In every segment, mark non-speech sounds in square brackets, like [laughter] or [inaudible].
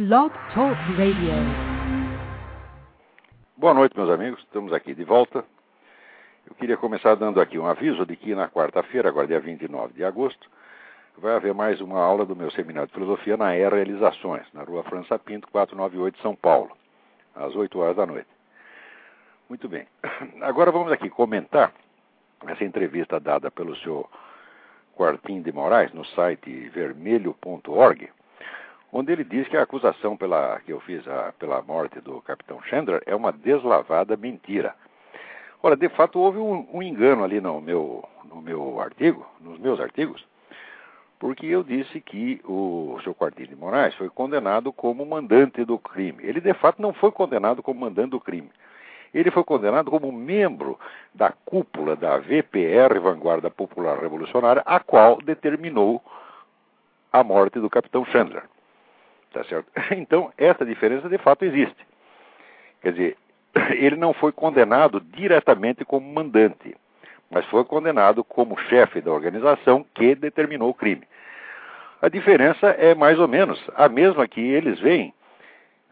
Blog Talk Radio. Boa noite, meus amigos. Estamos aqui de volta. Eu queria começar dando aqui um aviso de que na quarta-feira, agora dia 29 de agosto, vai haver mais uma aula do meu seminário de filosofia na Era Realizações, na rua França Pinto, 498, São Paulo, às 8 horas da noite. Muito bem. [clears throat] Agora vamos aqui comentar essa entrevista dada pelo senhor Quartim de Moraes no site vermelho.org, onde ele diz que a acusação pela, que eu fiz a, pela morte do capitão Chandler é uma deslavada mentira. Ora, de fato, houve um, um engano ali no meu, no meu artigo, nos meus artigos, porque eu disse que o seu Quartim de Moraes foi condenado como mandante do crime. Ele, de fato, não foi condenado como mandante do crime. Ele foi condenado como membro da cúpula da VPR, Vanguarda Popular Revolucionária, a qual determinou a morte do capitão Chandler. Tá certo? [laughs] Então, essa diferença de fato existe. Quer dizer, [clears throat] ele não foi condenado diretamente como mandante, mas foi condenado como chefe da organização que determinou o crime. A diferença é mais ou menos a mesma que eles veem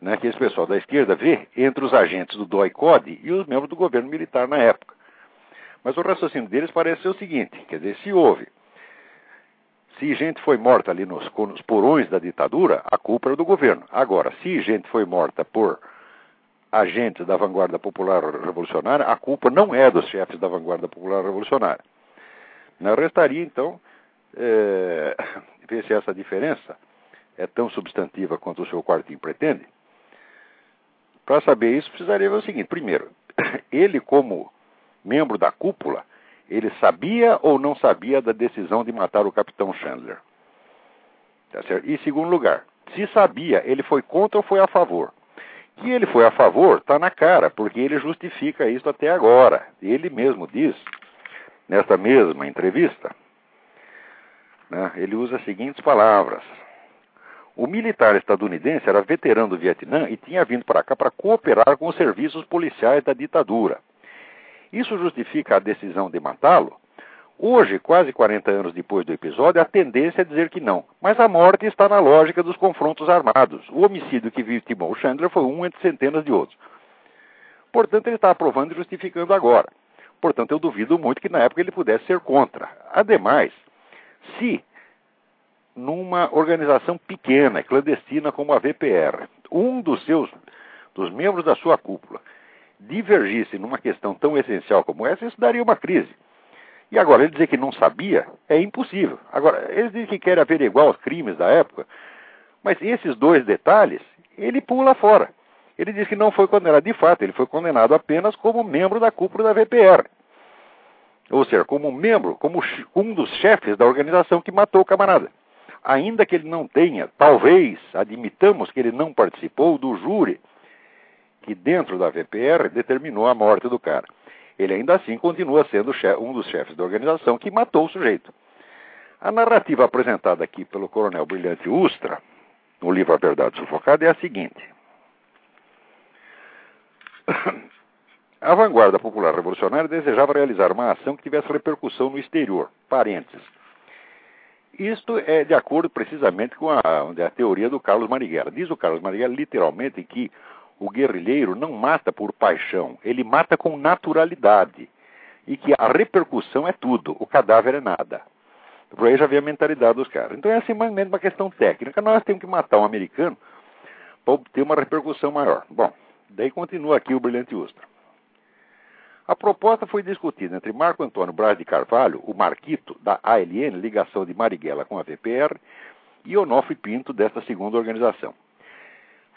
né, que esse pessoal da esquerda vê entre os agentes do DOI-CODE e os membros do governo militar na época. Mas o raciocínio deles parece ser o seguinte: quer dizer, se houve, se gente foi morta ali nos, nos porões da ditadura, a culpa é do governo. Agora, se gente foi morta por agentes da vanguarda popular revolucionária, a culpa não é dos chefes da vanguarda popular revolucionária. Não restaria, então, é, ver se essa diferença é tão substantiva quanto o seu quartinho pretende. Para saber isso, precisaria ver o seguinte: primeiro, [clears throat] ele, como membro da cúpula, ele sabia ou não sabia da decisão de matar o capitão Chandler? Tá certo? E, segundo lugar, se sabia, ele foi contra ou foi a favor? Que ele foi a favor, está na cara, porque ele justifica isso até agora. Ele mesmo diz, nesta mesma entrevista, né, ele usa as seguintes palavras. O militar estadunidense era veterano do Vietnã e tinha vindo para cá para cooperar com os serviços policiais da ditadura. Isso justifica a decisão de matá-lo? Hoje, quase 40 anos depois do episódio, a tendência é dizer que não. Mas a morte está na lógica dos confrontos armados. O homicídio que vitimou Chandler foi um entre centenas de outros. Portanto, ele está aprovando e justificando agora. Portanto, eu duvido muito que na época ele pudesse ser contra. Ademais, se numa organização pequena, clandestina como a VPR. Um dos seus, dos membros da sua cúpula, divergisse numa questão tão essencial como essa, isso daria uma crise. E agora, ele dizer que não sabia é impossível. Agora, eles dizem que querem averiguar os crimes da época, mas esses dois detalhes, ele pula fora. Ele diz que não foi condenado. De fato, ele foi condenado apenas como membro da cúpula da VPR. Ou seja, como membro, como um dos chefes da organização que matou o camarada ainda que ele não tenha, talvez, admitamos que ele não participou do júri que dentro da VPR determinou a morte do cara. Ele ainda assim continua sendo um dos chefes da organização que matou o sujeito. A narrativa apresentada aqui pelo coronel Brilhante Ustra, no livro A Verdade Sufocada, é a seguinte. [coughs] A vanguarda popular revolucionária desejava realizar uma ação que tivesse repercussão no exterior. Parênteses. Isto é de acordo precisamente com a, a teoria do Carlos Marighella. Diz o Carlos Marighella literalmente que o guerrilheiro não mata por paixão, ele mata com naturalidade. E que a repercussão é tudo, o cadáver é nada. Por aí já vê a mentalidade dos caras. Então é assim mais ou menos uma questão técnica. Nós temos que matar um americano para obter uma repercussão maior. Bom, daí continua aqui o brilhante Ustra. A proposta foi discutida entre Marco Antônio Braz de Carvalho, o Marquito, da ALN, ligação de Marighella com a VPR, e Onofre Pinto, desta segunda organização.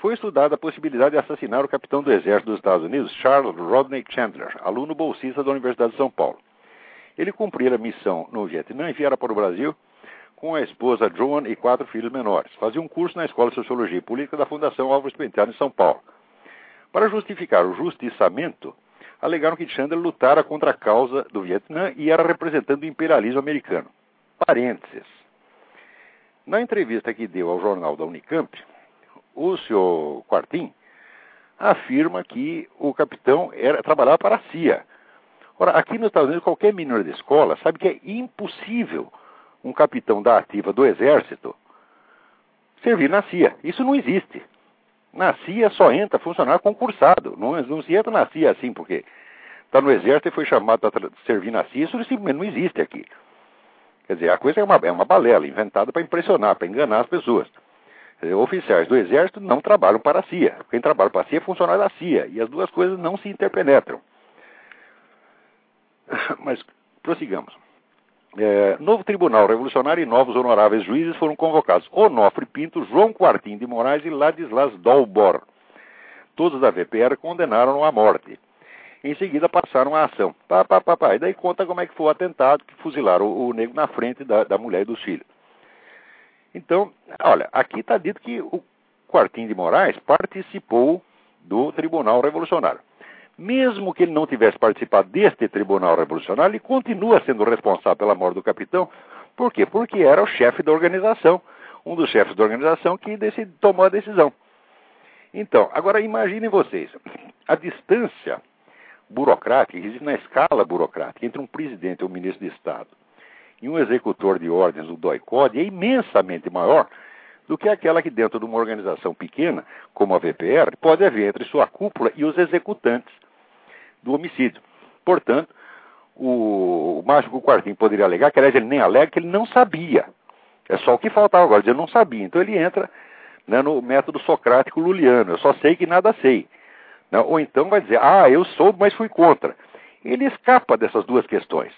Foi estudada a possibilidade de assassinar o capitão do Exército dos Estados Unidos, Charles Rodney Chandler, aluno bolsista da Universidade de São Paulo. Ele cumprira a missão no Vietnã e viera para o Brasil com a esposa Joan e quatro filhos menores. Fazia um curso na Escola de Sociologia e Política da Fundação Álvares Penteado, em São Paulo. Para justificar o justiçamento, alegaram que Chandler lutara contra a causa do Vietnã e era representante do imperialismo americano. Parênteses. Na entrevista que deu ao jornal da Unicamp, o senhor Quartim afirma que o capitão era, trabalhava para a CIA. Ora, aqui nos Estados Unidos, qualquer menino de escola sabe que é impossível um capitão da ativa do Exército servir na CIA. Isso não existe. Na CIA só entra funcionário concursado. Não, não se entra na CIA assim, porque está no exército e foi chamado para servir na CIA. Isso simplesmente não existe aqui. Quer dizer, a coisa é uma, é uma balela inventada para impressionar, para enganar as pessoas. Dizer, oficiais do exército não trabalham para a CIA. Quem trabalha para a CIA é funcionário da CIA. E as duas coisas não se interpenetram. [laughs] Mas prossigamos. É, novo Tribunal Revolucionário e novos honoráveis juízes foram convocados Onofre Pinto, João Quartim de Moraes e Ladislas Dolbor. Todos da VPR condenaram à morte. Em seguida passaram a ação. Pá, pá, pá, pá. E daí conta como é que foi o atentado que fuzilaram o, o negro na frente da, da mulher e dos filhos. Então, olha, aqui está dito que o Quartim de Moraes participou do Tribunal Revolucionário. Mesmo que ele não tivesse participado deste tribunal revolucionário, ele continua sendo responsável pela morte do capitão. Por quê? Porque era o chefe da organização, um dos chefes da organização que decidi, tomou a decisão. Então, agora imaginem vocês, a distância burocrática, existe na escala burocrática, entre um presidente ou um ministro de Estado e um executor de ordens, o DOI-CODE, é imensamente maior do que aquela que dentro de uma organização pequena, como a VPR, pode haver entre sua cúpula e os executantes do homicídio. Portanto, o, o Mágico Quartinho poderia alegar, que aliás ele nem alega que ele não sabia. É só o que faltava agora, dizer não sabia. Então ele entra né, no método socrático luliano, eu só sei que nada sei. Né? Ou então vai dizer, ah, eu soube, mas fui contra. Ele escapa dessas duas questões.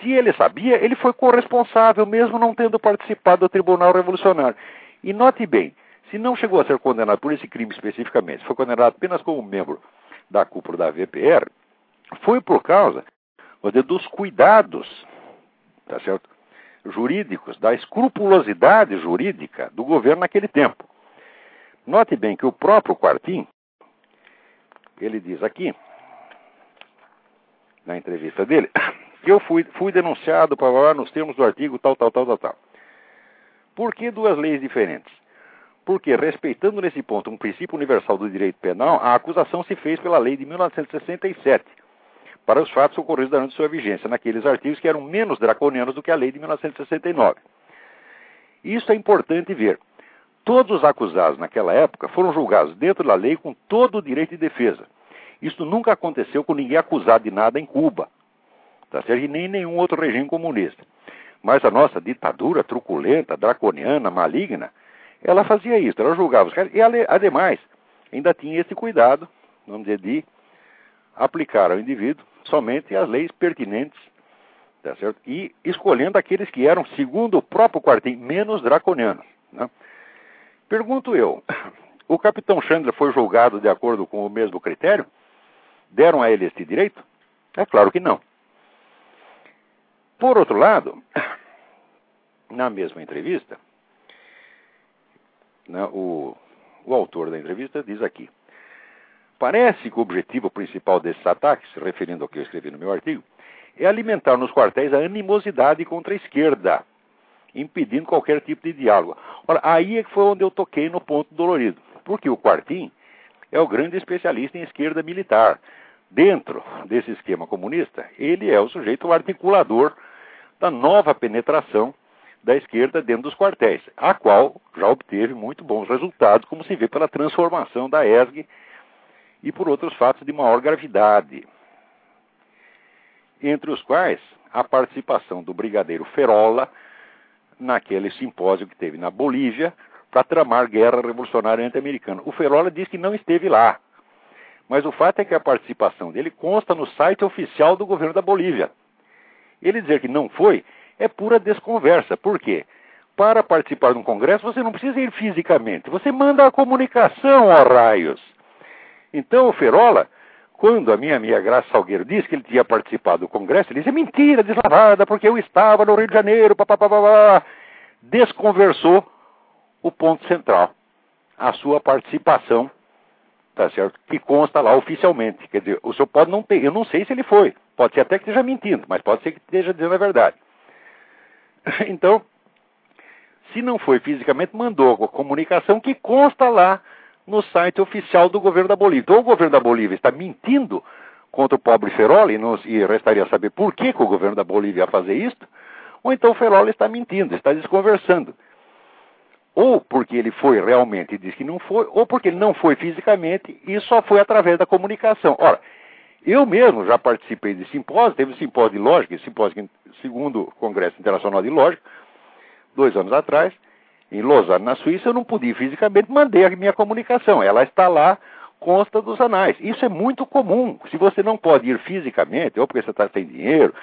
Se ele sabia, ele foi corresponsável, mesmo não tendo participado do Tribunal Revolucionário. E note bem, se não chegou a ser condenado por esse crime especificamente, foi condenado apenas como membro da cúpula da VPR foi por causa dizer, dos cuidados tá certo? jurídicos, da escrupulosidade jurídica do governo naquele tempo. Note bem que o próprio Quartim, ele diz aqui, na entrevista dele, [coughs] que eu fui, fui denunciado para nos termos do artigo tal, tal, tal, tal, tal. Por que duas leis diferentes? Porque, respeitando nesse ponto um princípio universal do direito penal, a acusação se fez pela lei de 1967 para os fatos ocorridos durante sua vigência, naqueles artigos que eram menos draconianos do que a lei de 1969. Isso é importante ver. Todos os acusados naquela época foram julgados dentro da lei com todo o direito de defesa. Isso nunca aconteceu com ninguém acusado de nada em Cuba, tá certo? e nem em nenhum outro regime comunista. Mas a nossa ditadura truculenta, draconiana, maligna, ela fazia isso, ela julgava os caras. E, ademais, ainda tinha esse cuidado, vamos dizer, de aplicar ao indivíduo somente as leis pertinentes, tá certo? E escolhendo aqueles que eram, segundo o próprio quartinho, menos draconianos. Né? Pergunto eu, o capitão Chandler foi julgado de acordo com o mesmo critério? Deram a ele este direito? É claro que não. Por outro lado, [clears throat] na mesma entrevista, né, o, o autor da entrevista diz aqui: Parece que o objetivo principal desses ataques, referindo ao que eu escrevi no meu artigo, é alimentar nos quartéis a animosidade contra a esquerda, impedindo qualquer tipo de diálogo. Ora, aí é que foi onde eu toquei no ponto dolorido, porque o Quartim é o grande especialista em esquerda militar. Dentro desse esquema comunista, ele é o sujeito articulador da nova penetração da esquerda dentro dos quartéis, a qual já obteve muito bons resultados, como se vê pela transformação da ESG e por outros fatos de maior gravidade, entre os quais a participação do brigadeiro Ferola naquele simpósio que teve na Bolívia para tramar guerra revolucionária anti-americana. O Ferola diz que não esteve lá, mas o fato é que a participação dele consta no site oficial do governo da Bolívia. Ele dizer que não foi é pura desconversa. Por quê? Para participar de um congresso, você não precisa ir fisicamente. Você manda a comunicação, ó raios. Então, o Ferola, quando a minha amiga Graça Salgueiro disse que ele tinha participado do congresso, ele disse, é mentira, deslavada, porque eu estava no Rio de Janeiro, papapá. Desconversou o ponto central, a sua participação, tá certo? Que consta lá oficialmente. Quer dizer, o senhor pode não ter, eu não sei se ele foi, pode ser até que esteja mentindo, mas pode ser que esteja dizendo a verdade. [laughs] Então, se não foi fisicamente, mandou a comunicação que consta lá no site oficial do governo da Bolívia. Então, o governo da Bolívia está mentindo contra o pobre Feroli, e restaria saber por que, que o governo da Bolívia ia fazer isso, ou então o Feroli está mentindo, está desconversando. Ou porque ele foi realmente e disse que não foi, ou porque ele não foi fisicamente e só foi através da comunicação. Ora, eu mesmo já participei de simpósio, teve um simpósio de lógica, simpósio segundo Congresso Internacional de Lógica, dois anos atrás, em Lausanne, na Suíça, eu não podia ir fisicamente, mandei a minha comunicação. Ela está lá, consta dos anais. Isso é muito comum. Se você não pode ir fisicamente, ou porque você está sem dinheiro,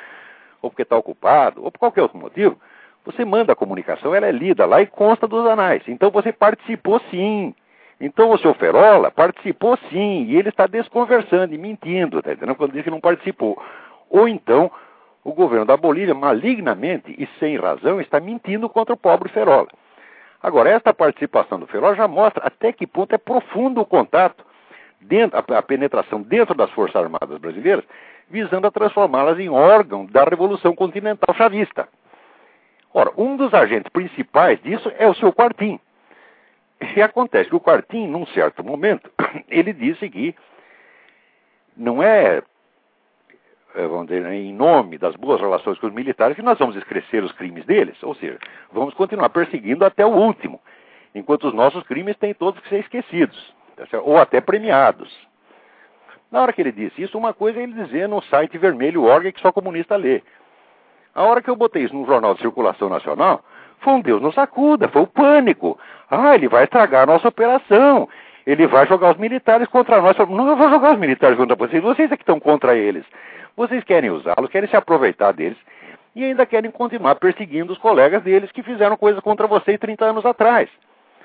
ou porque está ocupado, ou por qualquer outro motivo, você manda a comunicação, ela é lida lá e consta dos anais. Então você participou sim. Então o seu Ferola participou sim, e ele está desconversando e mentindo, tá entendendo? Quando diz que não participou. Ou então o governo da Bolívia, malignamente e sem razão, está mentindo contra o pobre Ferola. Agora, esta participação do Ferola já mostra até que ponto é profundo o contato, dentro, a, penetração dentro das Forças Armadas brasileiras, visando a transformá-las em órgão da Revolução Continental Chavista. Ora, um dos agentes principais disso é o seu Quartim. E acontece que o Quartim, num certo momento, [clears throat] ele disse que não é, é, vamos dizer, em nome das boas relações com os militares que nós vamos esquecer os crimes deles, ou seja, vamos continuar perseguindo até o último, enquanto os nossos crimes têm todos que ser esquecidos, tá ou até premiados. Na hora que ele disse isso, uma coisa é ele dizer no site vermelho org que só comunista lê. A hora que eu botei isso num jornal de circulação nacional, foi um Deus nos sacuda, foi o pânico. Ah, ele vai estragar a nossa operação. Ele vai jogar os militares contra nós. Não, vou jogar os militares contra vocês. Vocês é que estão contra eles. Vocês querem usá-los, querem se aproveitar deles e ainda querem continuar perseguindo os colegas deles que fizeram coisas contra vocês 30 anos atrás.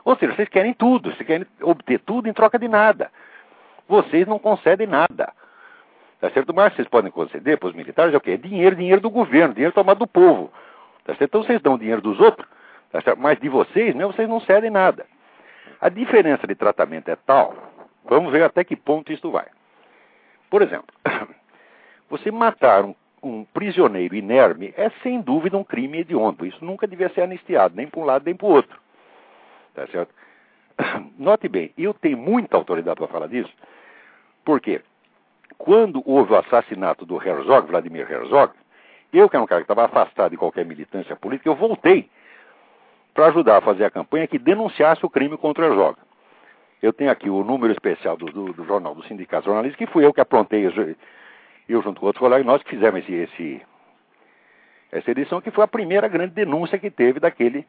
Ou seja, vocês querem tudo, vocês querem obter tudo em troca de nada. Vocês não concedem nada. Tá certo? Mas vocês podem conceder para os militares é o quê? Dinheiro, dinheiro do governo, dinheiro tomado do povo. Tá certo? Então vocês dão dinheiro dos outros, tá certo? mas de vocês, né, vocês não cedem nada. A diferença de tratamento é tal, vamos ver até que ponto isso vai. Por exemplo, [coughs] você matar um, um prisioneiro inerme é sem dúvida um crime hediondo. Isso nunca devia ser anistiado, nem para um lado nem para o outro. Tá certo? [coughs] Note bem, eu tenho muita autoridade para falar disso, porque quando houve o assassinato do Herzog, Vladimir Herzog, eu, que era um cara que estava afastado de qualquer militância política, eu voltei para ajudar a fazer a campanha que denunciasse o crime contra o Herzog. Eu tenho aqui o número especial do, do, do Jornal do Sindicato Jornalista, que fui eu que aprontei, eu, eu junto com outros colegas, nós que fizemos esse, esse, essa edição, que foi a primeira grande denúncia que teve daquele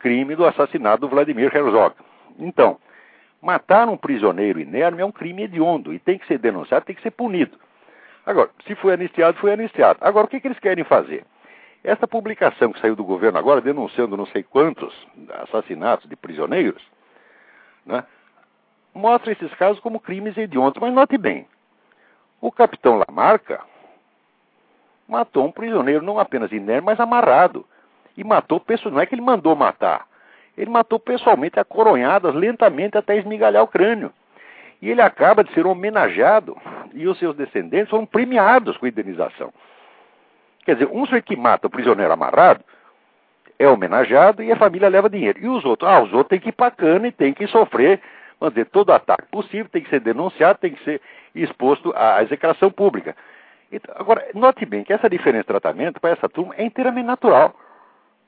crime do assassinato do Vladimir Herzog. Então, matar um prisioneiro inerme é um crime hediondo e tem que ser denunciado, tem que ser punido. Agora, se foi anistiado, foi anistiado. Agora, o que, que eles querem fazer? Essa publicação que saiu do governo agora, denunciando não sei quantos assassinatos de prisioneiros, né, mostra esses casos como crimes hediondos. Mas note bem, o capitão Lamarca matou um prisioneiro não apenas inerme, mas amarrado. E matou pessoas, não é que ele mandou matar. Ele matou pessoalmente a coronhadas, lentamente até esmigalhar o crânio. E ele acaba de ser homenageado e os seus descendentes foram premiados com indenização. Quer dizer, um sujeito que mata o prisioneiro amarrado é homenageado e a família leva dinheiro. E os outros? Ah, os outros têm que ir para cana e têm que sofrer, vamos dizer, todo ataque possível, tem que ser denunciado, tem que ser exposto à execração pública. Então, agora, note bem que essa diferença de tratamento para essa turma é inteiramente natural.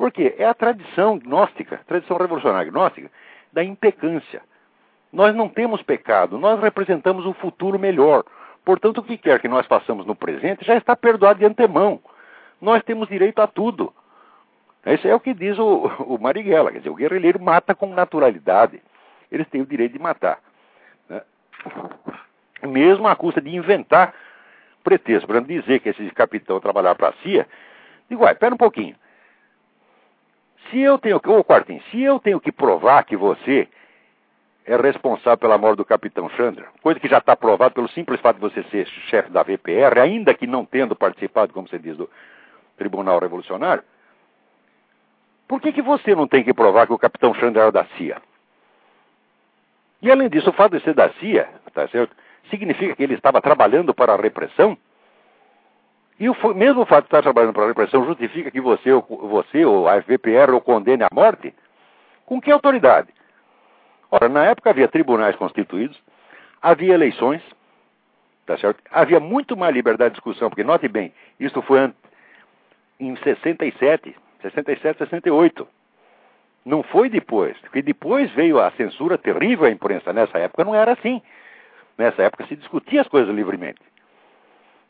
Porque é a tradição gnóstica, tradição revolucionária gnóstica, da impecância. Nós não temos pecado, nós representamos um futuro melhor. Portanto, o que quer que nós façamos no presente já está perdoado de antemão. Nós temos direito a tudo. Isso é o que diz o, o Marighella. Quer dizer, o guerrilheiro mata com naturalidade. Eles têm o direito de matar. Né? Mesmo à custa de inventar pretexto, para dizer que esse capitão trabalhar para a CIA. Digo, uai, pera um pouquinho. Se eu tenho que, ô Quartim, se eu tenho que provar que você é responsável pela morte do capitão Chandra, coisa que já está provada pelo simples fato de você ser chefe da VPR, ainda que não tendo participado, como você diz, do Tribunal Revolucionário, por que, que você não tem que provar que o capitão Chandra era da CIA? E além disso, o fato de ser da CIA, tá certo? Significa que ele estava trabalhando para a repressão? E o mesmo fato de estar trabalhando para a repressão justifica que você, você ou a VPR o condene à morte? Com que autoridade? Ora, na época havia tribunais constituídos, havia eleições, tá certo? Havia muito mais liberdade de discussão, porque note bem, isso foi em 67, 67, 68. Não foi depois, porque depois veio a censura terrível à imprensa. Nessa época não era assim. Nessa época se discutia as coisas livremente.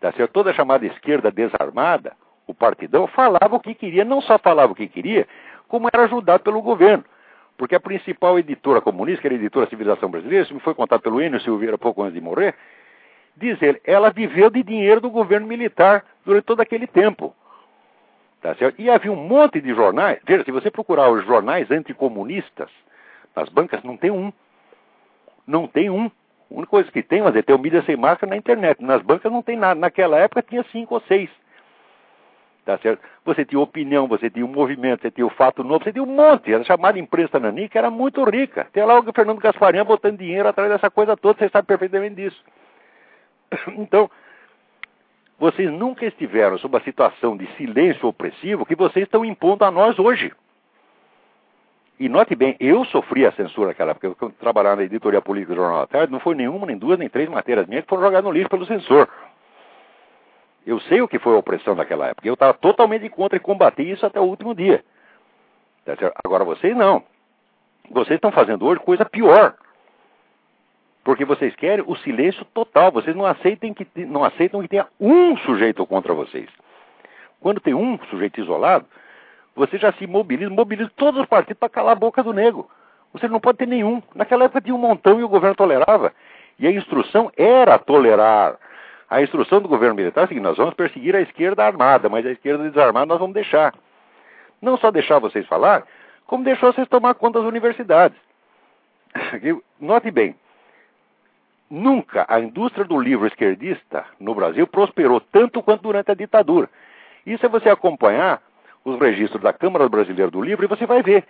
Tá certo? Toda a chamada esquerda desarmada, o partidão, falava o que queria, não só falava o que queria, como era ajudado pelo governo. Porque a principal editora comunista, que era a editora Civilização Brasileira, isso me foi contado pelo Enio Silveira pouco antes de morrer, diz ele, ela viveu de dinheiro do governo militar durante todo aquele tempo. Tá certo? E havia um monte de jornais. Veja, se você procurar os jornais anticomunistas nas bancas, não tem um. Não tem um. A única coisa que tem, mas é ter mídia sem máscara na internet. Nas bancas não tem nada. Naquela época tinha cinco ou seis. Tá certo? Você tinha opinião, você tinha o movimento, você tinha o fato novo, você tinha um monte. Era chamada imprensa Nani, que era muito rica. Tem lá o Fernando Gasparian botando dinheiro atrás dessa coisa toda, você sabe perfeitamente disso. [coughs] Então, vocês nunca estiveram sob a situação de silêncio opressivo que vocês estão impondo a nós hoje. E note bem, eu sofri a censura naquela época, eu trabalhava na editoria política do Jornal da Tarde, não foi nenhuma, nem duas, nem três matérias minhas que foram jogadas no lixo pelo censor. Eu sei o que foi a opressão naquela época. Eu estava totalmente contra e combati isso até o último dia. Tá Agora vocês não. Vocês estão fazendo hoje coisa pior. Porque vocês querem o silêncio total. Vocês não aceitam que, não aceitam que tenha um sujeito contra vocês. Quando tem um sujeito isolado, você já se mobiliza, mobiliza todos os partidos para calar a boca do nego. Você não pode ter nenhum. Naquela época tinha um montão e o governo tolerava. E a instrução era tolerar. A instrução do governo militar é a seguinte: nós vamos perseguir a esquerda armada, mas a esquerda desarmada nós vamos deixar. Não só deixar vocês falar, como deixou vocês tomar conta das universidades. [laughs] Note bem, nunca a indústria do livro esquerdista no Brasil prosperou tanto quanto durante a ditadura. Isso é você acompanhar os registros da Câmara Brasileira do Livro e você vai ver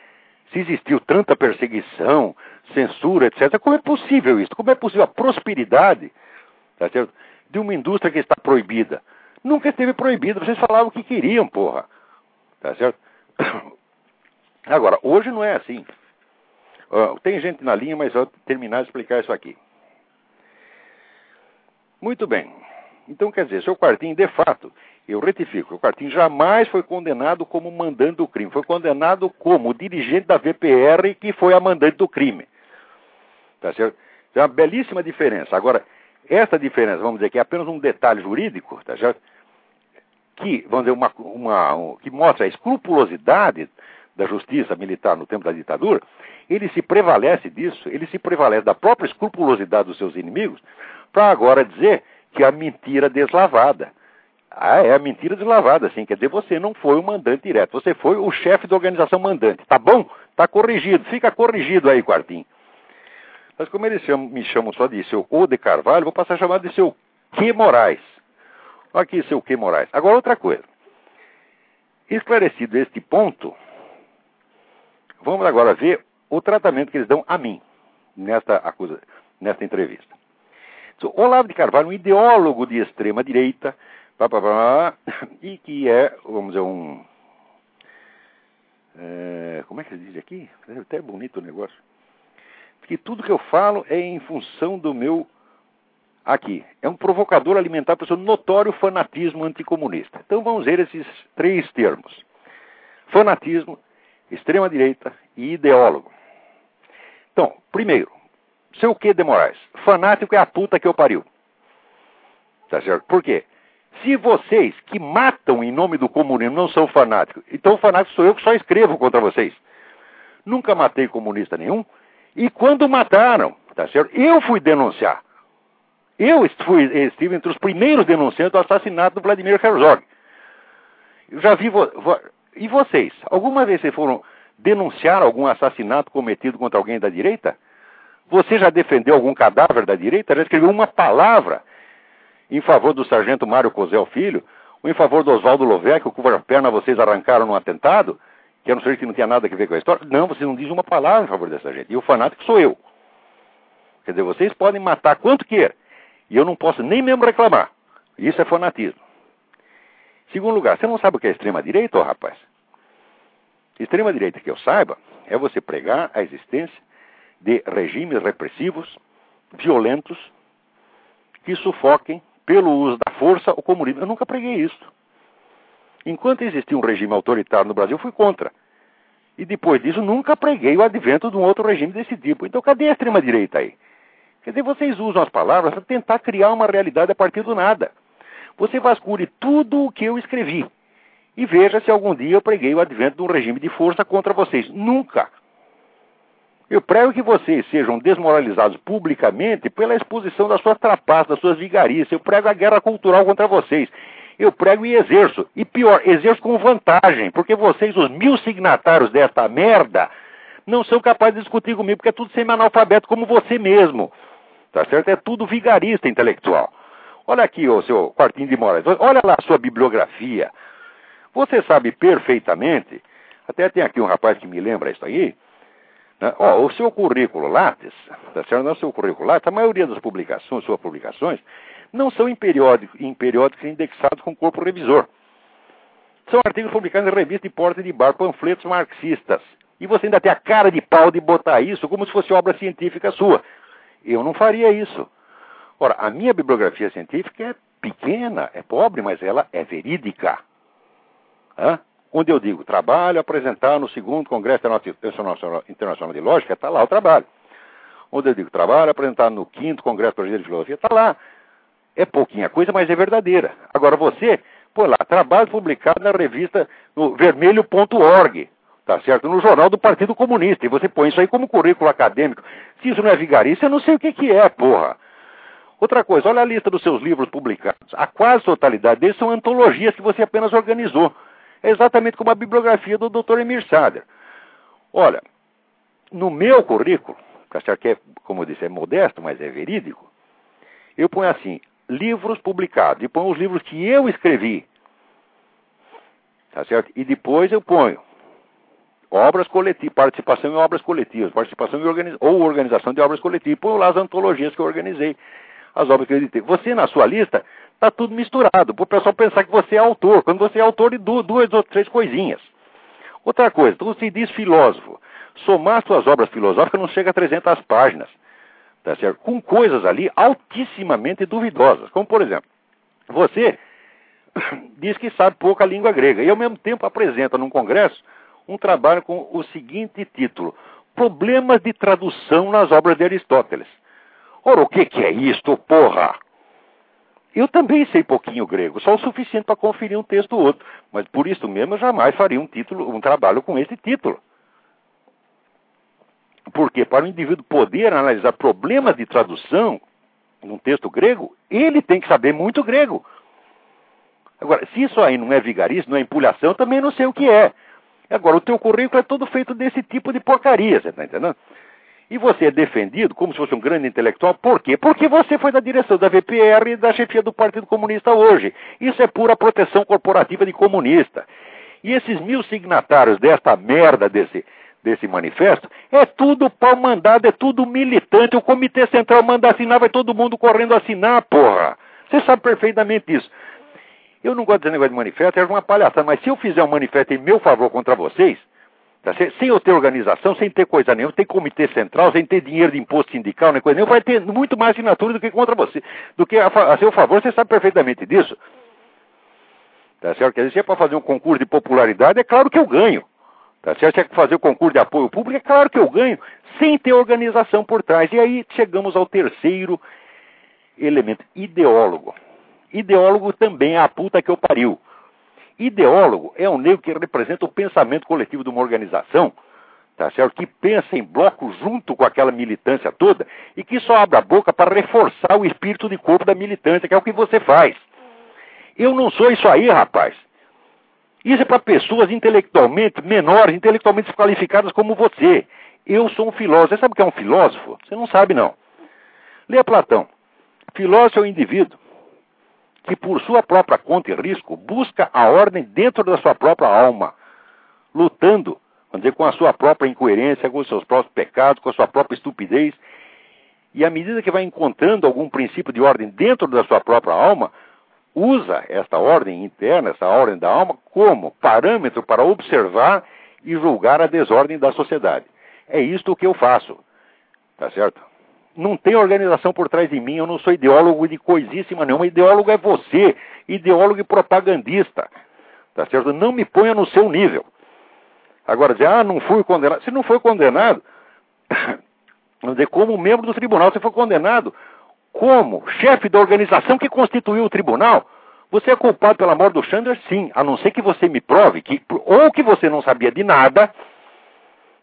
se existiu tanta perseguição, censura, etc. Como é possível isso? Como é possível a prosperidade tá de uma indústria que está proibida. Nunca esteve proibida, vocês falavam o que queriam, porra. Tá certo? [coughs] Agora, hoje não é assim. Tem gente na linha, mas eu vou terminar de explicar isso aqui. Muito bem. Então, quer dizer, seu Quartinho, de fato, eu retifico, o Quartinho jamais foi condenado como mandante do crime. Foi condenado como dirigente da VPR que foi a mandante do crime. Tá certo? É uma belíssima diferença. Agora, essa diferença, vamos dizer que é apenas um detalhe jurídico, tá certo? que, vamos dizer, uma, uma, um, que mostra a escrupulosidade da justiça militar no tempo da ditadura, ele se prevalece disso, ele se prevalece da própria escrupulosidade dos seus inimigos, para agora dizer que a mentira deslavada. Ah, é a mentira deslavada, sim. Quer dizer, você não foi o mandante direto, você foi o chefe da organização mandante. Tá bom? Tá corrigido, fica corrigido aí, Quartinho. Mas como eles chamam, me chamam só de seu O de Carvalho, vou passar a chamar de seu Que Moraes. Aqui, seu Que Moraes. Agora, outra coisa. Esclarecido este ponto, vamos agora ver o tratamento que eles dão a mim nesta, acusa, nesta entrevista. So, Olavo de Carvalho, um ideólogo de extrema direita, e que é, vamos dizer, um. É, como é que se diz aqui? É até bonito o negócio que tudo que eu falo é em função do meu. Aqui, é um provocador alimentar para o seu notório fanatismo anticomunista. Então vamos ver esses três termos: fanatismo, extrema-direita e ideólogo. Então, primeiro, seu que de Moraes? Fanático é a puta que eu pariu. Tá certo? Por quê? Se vocês que matam em nome do comunismo não são fanáticos, então fanático sou eu que só escrevo contra vocês. Nunca matei comunista nenhum, e quando mataram, tá certo? Eu fui denunciar. Eu fui, estive entre os primeiros denunciantes do assassinato do Vladimir Herzog. Eu já vi. Vo, vo, e vocês? Alguma vez vocês foram denunciar algum assassinato cometido contra alguém da direita? Você já defendeu algum cadáver da direita? Já escreveu uma palavra em favor do sargento Mário Cosel Filho? Ou em favor do Oswaldo Lovecchio, cuja perna vocês arrancaram no atentado? que era um sujeito que não tinha nada a ver com a história. Não, você não diz uma palavra em favor dessa gente. E o fanático sou eu. Quer dizer, vocês podem matar quanto quer. E eu não posso nem mesmo reclamar. Isso é fanatismo. Segundo lugar, você não sabe o que é extrema-direita, oh, rapaz? Extrema-direita, que eu saiba, é você pregar a existência de regimes repressivos, violentos, que sufoquem, pelo uso da força, o comunismo. Eu nunca preguei isso. Enquanto existia um regime autoritário no Brasil, fui contra. E depois disso, nunca preguei o advento de um outro regime desse tipo. Então, cadê a extrema-direita aí? Quer dizer, vocês usam as palavras para tentar criar uma realidade a partir do nada. Você vasculhe tudo o que eu escrevi e veja se algum dia eu preguei o advento de um regime de força contra vocês. Nunca. Eu prego que vocês sejam desmoralizados publicamente pela exposição das suas trapaças, das suas vigarias. Eu prego a guerra cultural contra vocês. Eu prego e exerço. E pior, exerço com vantagem, porque vocês, os mil signatários desta merda, não são capazes de discutir comigo, porque é tudo semi-analfabeto como você mesmo. Tá certo? É tudo vigarista intelectual. Olha aqui, o seu quartinho de Moraes. Olha lá a sua bibliografia. Você sabe perfeitamente, até tem aqui um rapaz que me lembra isso aí, né? o seu currículo Lattes, tá certo? Não, o seu currículo Lattes, a maioria das publicações, suas publicações, não são em periódicos, em periódicos indexados com corpo revisor. São artigos publicados em revista de porta de bar, panfletos marxistas. E você ainda tem a cara de pau de botar isso como se fosse obra científica sua. Eu não faria isso. Ora, a minha bibliografia científica é pequena, é pobre, mas ela é verídica. Hã? Onde eu digo trabalho apresentar no segundo Congresso Internacional de Lógica, está lá o trabalho. Onde eu digo trabalho apresentar no quinto Congresso Brasileiro de Filosofia, está lá. É pouquinha coisa, mas é verdadeira. Agora você, põe lá, trabalho publicado na revista no vermelho.org, tá certo? No jornal do Partido Comunista. E você põe isso aí como currículo acadêmico. Se isso não é vigarice, eu não sei o que, que é, porra. Outra coisa, olha a lista dos seus livros publicados. A quase totalidade deles são antologias que você apenas organizou. É exatamente como a bibliografia do Dr. Emir Sader. Olha, no meu currículo, que é, como eu disse, é modesto, mas é verídico, eu ponho assim, livros publicados, e ponho os livros que eu escrevi. Tá certo? E depois eu ponho obras coletivas, participação em obras coletivas, participação em organiz... ou organização de obras coletivas, ponho lá as antologias que eu organizei, as obras que eu editei. Você, na sua lista, está tudo misturado, para o pessoal pensar que você é autor, quando você é autor de duas ou três coisinhas. Outra coisa, você diz filósofo. Somar suas obras filosóficas não chega a 300 páginas, tá certo? com coisas ali altissimamente duvidosas. Como, por exemplo, você [coughs] diz que sabe pouca língua grega e, ao mesmo tempo, apresenta num congresso um trabalho com o seguinte título: Problemas de tradução nas obras de Aristóteles. Ora, o que, que é isto, porra? Eu também sei pouquinho grego, só o suficiente para conferir um texto ou outro, mas por isso mesmo eu jamais faria um título, um trabalho com esse título. Porque para o indivíduo poder analisar problemas de tradução num texto grego, ele tem que saber muito grego. Agora, se isso aí não é vigarismo, não é empulhação, também não sei o que é. Agora, o teu currículo é todo feito desse tipo de porcaria, você está entendendo? E você é defendido como se fosse um grande intelectual, por quê? Porque você foi da direção da VPR e da chefia do Partido Comunista hoje. Isso é pura proteção corporativa de comunista. E esses mil signatários desta merda desse, desse manifesto, é tudo pau mandado, é tudo militante. O Comitê Central manda assinar, vai todo mundo correndo assinar, porra. Você sabe perfeitamente isso. Eu não gosto desse negócio de manifesto, é uma palhaçada, mas se eu fizer um manifesto em meu favor contra vocês, Tá sem eu ter organização, sem ter coisa nenhuma, sem comitê central, sem ter dinheiro de imposto sindical, nem coisa nenhuma, vai ter muito mais assinatura do que contra você, do que a, a seu favor, você sabe perfeitamente disso. Tá certo? Quer dizer, se é para fazer um concurso de popularidade, é claro que eu ganho. Tá certo? Se é para fazer um concurso de apoio público, é claro que eu ganho, sem ter organização por trás. E aí chegamos ao terceiro elemento, ideólogo. Ideólogo também é a puta que eu pariu. Ideólogo é um negro que representa o pensamento coletivo de uma organização, tá certo? que pensa em bloco junto com aquela militância toda e que só abre a boca para reforçar o espírito de corpo da militância, que é o que você faz. Eu não sou isso aí, rapaz. Isso é para pessoas intelectualmente menores, intelectualmente desqualificadas como você. Eu sou um filósofo. Você sabe o que é um filósofo? Você não sabe, não. Leia Platão. Filósofo é o indivíduo que, por sua própria conta e risco, busca a ordem dentro da sua própria alma, lutando, vamos dizer, com a sua própria incoerência, com os seus próprios pecados, com a sua própria estupidez. E à medida que vai encontrando algum princípio de ordem dentro da sua própria alma, usa esta ordem interna, essa ordem da alma, como parâmetro para observar e julgar a desordem da sociedade. É isto que eu faço. Tá certo? Não tem organização por trás de mim, eu não sou ideólogo de coisíssima nenhuma. Ideólogo é você, ideólogo e propagandista. Tá certo? Não me ponha no seu nível. Agora, dizer, ah, não fui condenado. Se não foi condenado, [coughs] vamos dizer, como membro do tribunal, você foi condenado como chefe da organização que constituiu o tribunal. Você é culpado pela morte do Chandler? Sim, a não ser que você me prove que ou que você não sabia de nada,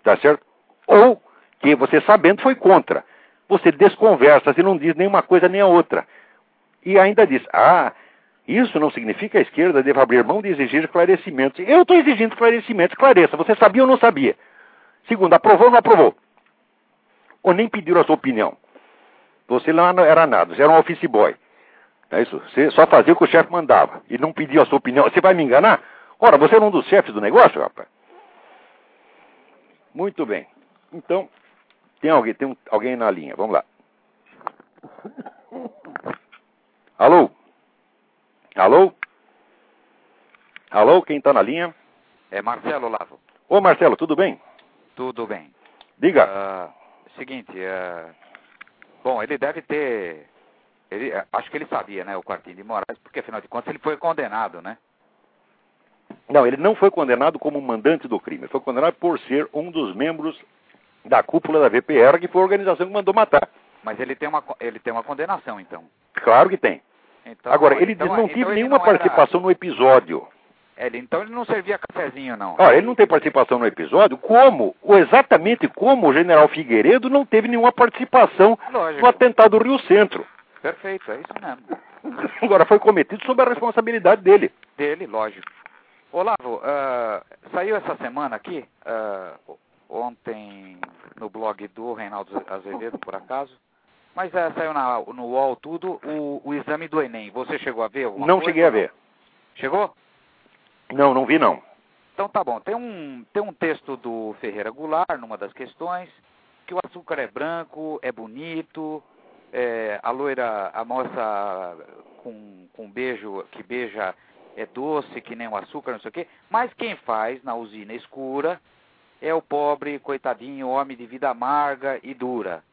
tá certo? Ou que você sabendo foi contra. Você desconversa, você não diz nenhuma coisa nem a outra. E ainda diz: "Ah, isso não significa que a esquerda deva abrir mão de exigir esclarecimentos. Eu estou exigindo esclarecimentos. Esclareça. Você sabia ou não sabia? Segundo, aprovou ou não aprovou? Ou nem pediram a sua opinião? Você não era nada, você era um office boy. É isso? Você só fazia o que o chefe mandava e não pedia a sua opinião. Você vai me enganar? Ora, você é um dos chefes do negócio, rapaz? Muito bem. Então, tem alguém, tem um, alguém na linha. Vamos lá. Alô? Alô? Alô, quem está na linha? É Marcelo Lavo. Ô Marcelo, tudo bem? Tudo bem. Diga. Uh, seguinte, uh, bom, ele deve ter. Ele, uh, acho que ele sabia, né, o Quartinho de Moraes, porque afinal de contas ele foi condenado, né? Não, ele não foi condenado como mandante do crime. Ele foi condenado por ser um dos membros da cúpula da VPR, que foi a organização que mandou matar. Mas ele tem uma, ele tem uma condenação, então. Claro que tem. Então, Agora, ele então, não teve então nenhuma não participação era... no episódio. Ele, então ele não servia cafezinho, não. Ah, ele não tem participação no episódio, como, ou exatamente como o general Figueiredo não teve nenhuma participação Lógico. no atentado do Rio Centro. Perfeito, é isso mesmo. [laughs] Agora foi cometido sob a responsabilidade dele. Dele, lógico. Olavo, uh, saiu essa semana aqui, uh, ontem no blog do Reinaldo Azevedo, por acaso, mas é, saiu na, no UOL tudo o, o, exame do Enem. Você chegou a ver Não coisa, cheguei a ver. Chegou? Não, não vi não. Então tá bom. Tem um, tem um texto do Ferreira Goulart, numa das questões, que o açúcar é branco, é bonito, é, a loira, a moça com, com beijo, que beija é doce, que nem o açúcar, não sei o quê. Mas quem faz na usina escura é o pobre, coitadinho, homem de vida amarga e dura.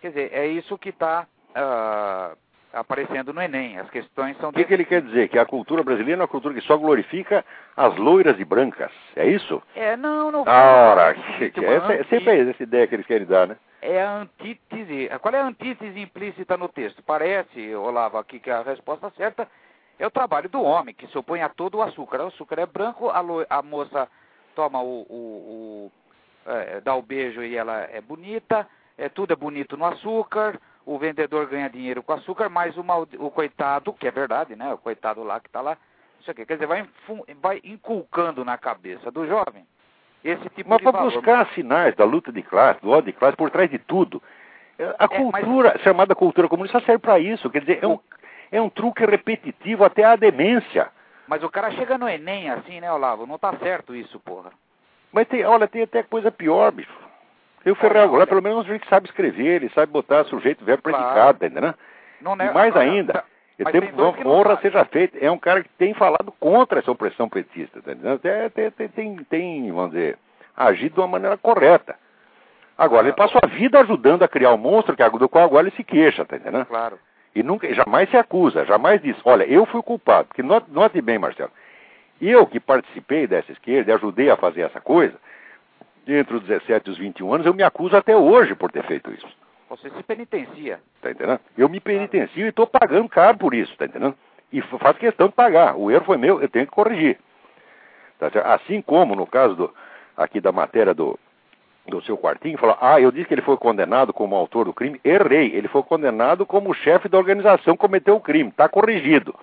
Quer dizer, é isso que está uh, ah, aparecendo no Enem. As questões são. O que, que, ele quer dizer? Que a cultura brasileira é uma cultura que só glorifica as loiras e brancas. É isso? É, não, não. Ora, que, que, essa, é sempre é essa ideia que eles querem dar, né? É a antítese. Qual é a antítese implícita no texto? Parece, Olavo, aqui que a resposta certa é o trabalho do homem, que se opõe a todo o açúcar. O açúcar é branco, a, lo, a moça toma o, o, o é, dá o beijo e ela é bonita é, tudo é bonito no açúcar, o vendedor ganha dinheiro com açúcar, mas o, mal, o coitado, que é verdade, né? O coitado lá que está lá, isso aqui, quer dizer, vai, vai inculcando na cabeça do jovem esse tipo mas de Mas para buscar sinais da luta de classe, do ódio de classe, por trás de tudo, é, a é, cultura, mas... chamada cultura comunista, serve para isso. Quer dizer, é um, é um truque repetitivo até a demência. Mas o cara chega no Enem assim, né, Olavo? Não tá certo isso, porra. Mas tem, olha, tem até coisa pior, bicho. E o Ferreira Goulart, pelo menos, a gente sabe escrever, ele sabe botar sujeito, verbo, predicado, claro. tá entendendo? Não, e mais não, ainda, não, tem, honra seja feita, é um cara que tem falado contra essa opressão petista, tá entendendo? Tem, tem, tem, tem, vamos dizer, agido de uma maneira correta. Agora, ele passou a vida ajudando a criar o um monstro que, do qual agora ele se queixa, tá entendendo? Claro. E nunca, jamais se acusa, jamais diz, olha, eu fui o culpado. Porque note, note bem, Marcelo, eu que participei dessa esquerda e ajudei a fazer essa coisa, entre os 17 e os 21 anos, eu me acuso até hoje por ter feito isso. Você se penitencia. Tá entendendo? Eu me penitencio e estou pagando caro por isso, tá entendendo? E faço questão de pagar. O erro foi meu, eu tenho que corrigir. Tá assim como no caso do, aqui da matéria do, do seu quartinho, falou: Ah, eu disse que ele foi condenado como autor do crime. Errei. Ele foi condenado como chefe da organização que cometeu o crime. Está corrigido.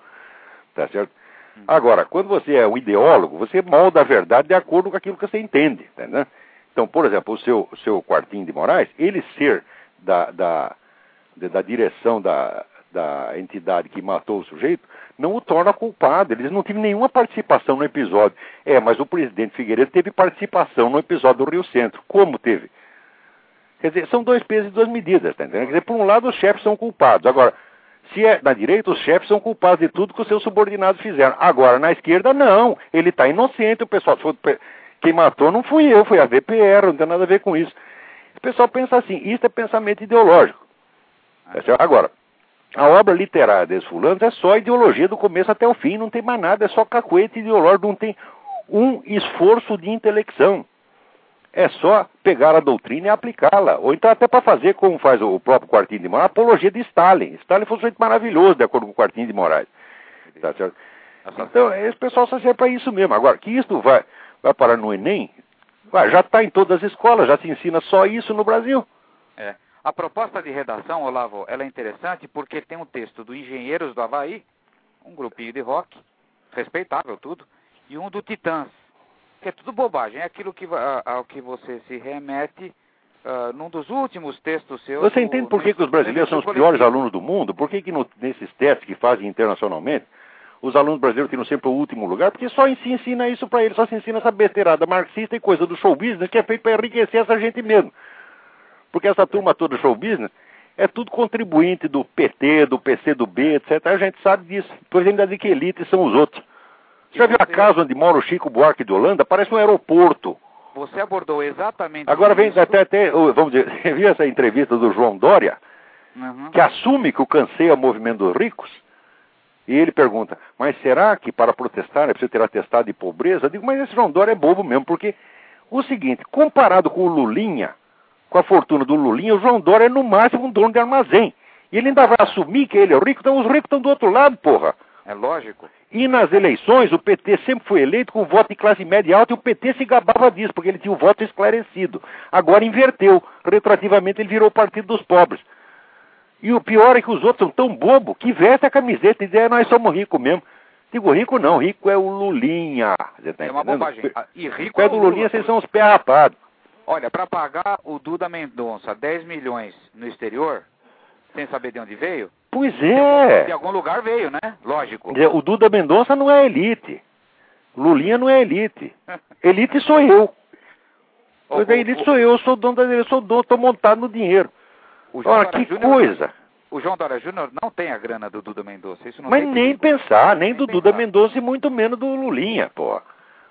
Tá certo? Uhum. Agora, quando você é um ideólogo, você molda a verdade de acordo com aquilo que você entende. Tá entendendo? Então, por exemplo, o seu, seu Quartinho de Moraes, ele ser da, da, da direção da, da entidade que matou o sujeito, não o torna culpado. Eles não tiveram nenhuma participação no episódio. É, mas o presidente Figueiredo teve participação no episódio do Rio Centro. Como teve? Quer dizer, são dois pesos e duas medidas, tá entendendo? Quer dizer, por um lado, os chefes são culpados. Agora, se é na direita, os chefes são culpados de tudo que os seus subordinados fizeram. Agora, na esquerda, não. Ele está inocente. O pessoal, quem matou não fui eu, foi a VPR, não tem nada a ver com isso. O pessoal pensa assim, isso é pensamento ideológico. Tá Agora, a obra literária desses fulanos é só ideologia do começo até o fim, não tem mais nada, é só cacuete ideológico, não tem um esforço de intelecção. É só pegar a doutrina e aplicá-la. Ou então até para fazer, como faz o próprio Quartinho de Moraes, apologia de Stalin. Stalin foi um sujeito maravilhoso, de acordo com o Quartinho de Moraes. Tá certo? Então, esse pessoal só serve para isso mesmo. Agora, que isso vai, vai parar no Enem, já está em todas as escolas, já se ensina só isso no Brasil. É. A proposta de redação, Olavo, ela é interessante porque tem um texto do Engenheiros do Havaí, um grupinho de rock, respeitável tudo, e um do Titãs, que é tudo bobagem, é aquilo que, ao que você se remete uh, num dos últimos textos seus. Você entende por que, que os brasileiros são os piores alunos do mundo? Por que, que no, nesses testes que fazem internacionalmente, os alunos brasileiros tiram sempre o último lugar? Porque só se ensina isso para eles, só se ensina essa besteirada marxista e coisa do show business que é feito para enriquecer essa gente mesmo. Porque essa turma toda do show business é tudo contribuinte do PT, do PCdoB, etc. A gente sabe disso. Depois ainda diz que elite são os outros. Você já viu a casa onde mora o Chico Buarque de Holanda? Parece um aeroporto. Você abordou exatamente Agora vem isso. até, até, vamos dizer, você [laughs] viu essa entrevista do João Dória? Uhum. Que assume que o cansei é o movimento dos ricos? E ele pergunta, mas será que para protestar é preciso ter atestado de pobreza? Eu digo, mas esse João Dória é bobo mesmo, porque o seguinte, comparado com o Lulinha, com a fortuna do Lulinha, o João Dória é no máximo um dono de armazém. E ele ainda vai assumir que ele é rico, então os ricos estão do outro lado, porra. É lógico. E nas eleições, o PT sempre foi eleito com voto de classe média alta e o PT se gabava disso, porque ele tinha o voto esclarecido. Agora inverteu. Retroativamente ele virou o partido dos pobres. E o pior é que os outros são tão bobo que veste a camiseta e dizem, é, nós somos ricos mesmo. Digo, rico não, rico é o Lulinha. Tá é uma bobagem. Ah, e rico é, é do Lulinha, vocês são os pé rapados. Olha, para pagar o Duda Mendonça 10 milhões no exterior, sem saber de onde veio, Pois é. De algum lugar veio, né? Lógico. O Duda Mendonça não é elite. Lulinha não é elite. [laughs] elite sou eu. Pois é, elite sou eu, sou dono da eu sou dono, estou montado no dinheiro. Olha, que Júnior, coisa. O João Dória Júnior não tem a grana do Duda Mendonça. Isso não Mas nem pensar, nem, nem do pensar. Duda Mendonça e muito menos do Lulinha, pô.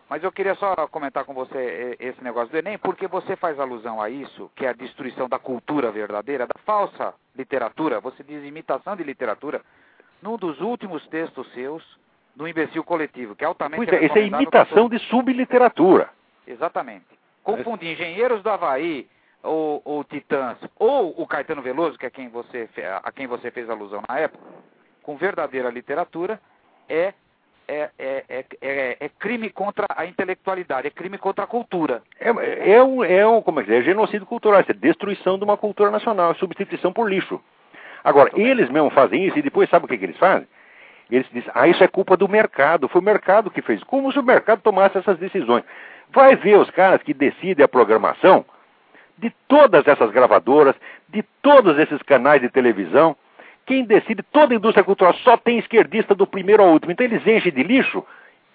Mas eu queria só comentar com você esse negócio do Enem, porque você faz alusão a isso, que é a destruição da cultura verdadeira, da falsa literatura, você diz imitação de literatura, num dos últimos textos seus, do Imbecil Coletivo, que é altamente Pois é, isso é imitação de subliteratura. Exatamente. Confundir Engenheiros do Havaí, ou, ou Titãs, ou o Caetano Veloso, que é quem você, a quem você fez alusão na época, com verdadeira literatura, é é, é, é, é, é, crime contra a intelectualidade, é crime contra a cultura. É, é, um, é, um, como é, que é? é genocídio cultural, é destruição de uma cultura nacional, é substituição por lixo. Agora, eles bem. mesmo fazem isso e depois sabe o que, que eles fazem? Eles dizem, ah, isso é culpa do mercado, foi o mercado que fez. Como se o mercado tomasse essas decisões. Vai ver os caras que decidem a programação de todas essas gravadoras, de todos esses canais de televisão, quem decide, toda a indústria cultural só tem esquerdista do primeiro ao último. Então eles enchem de lixo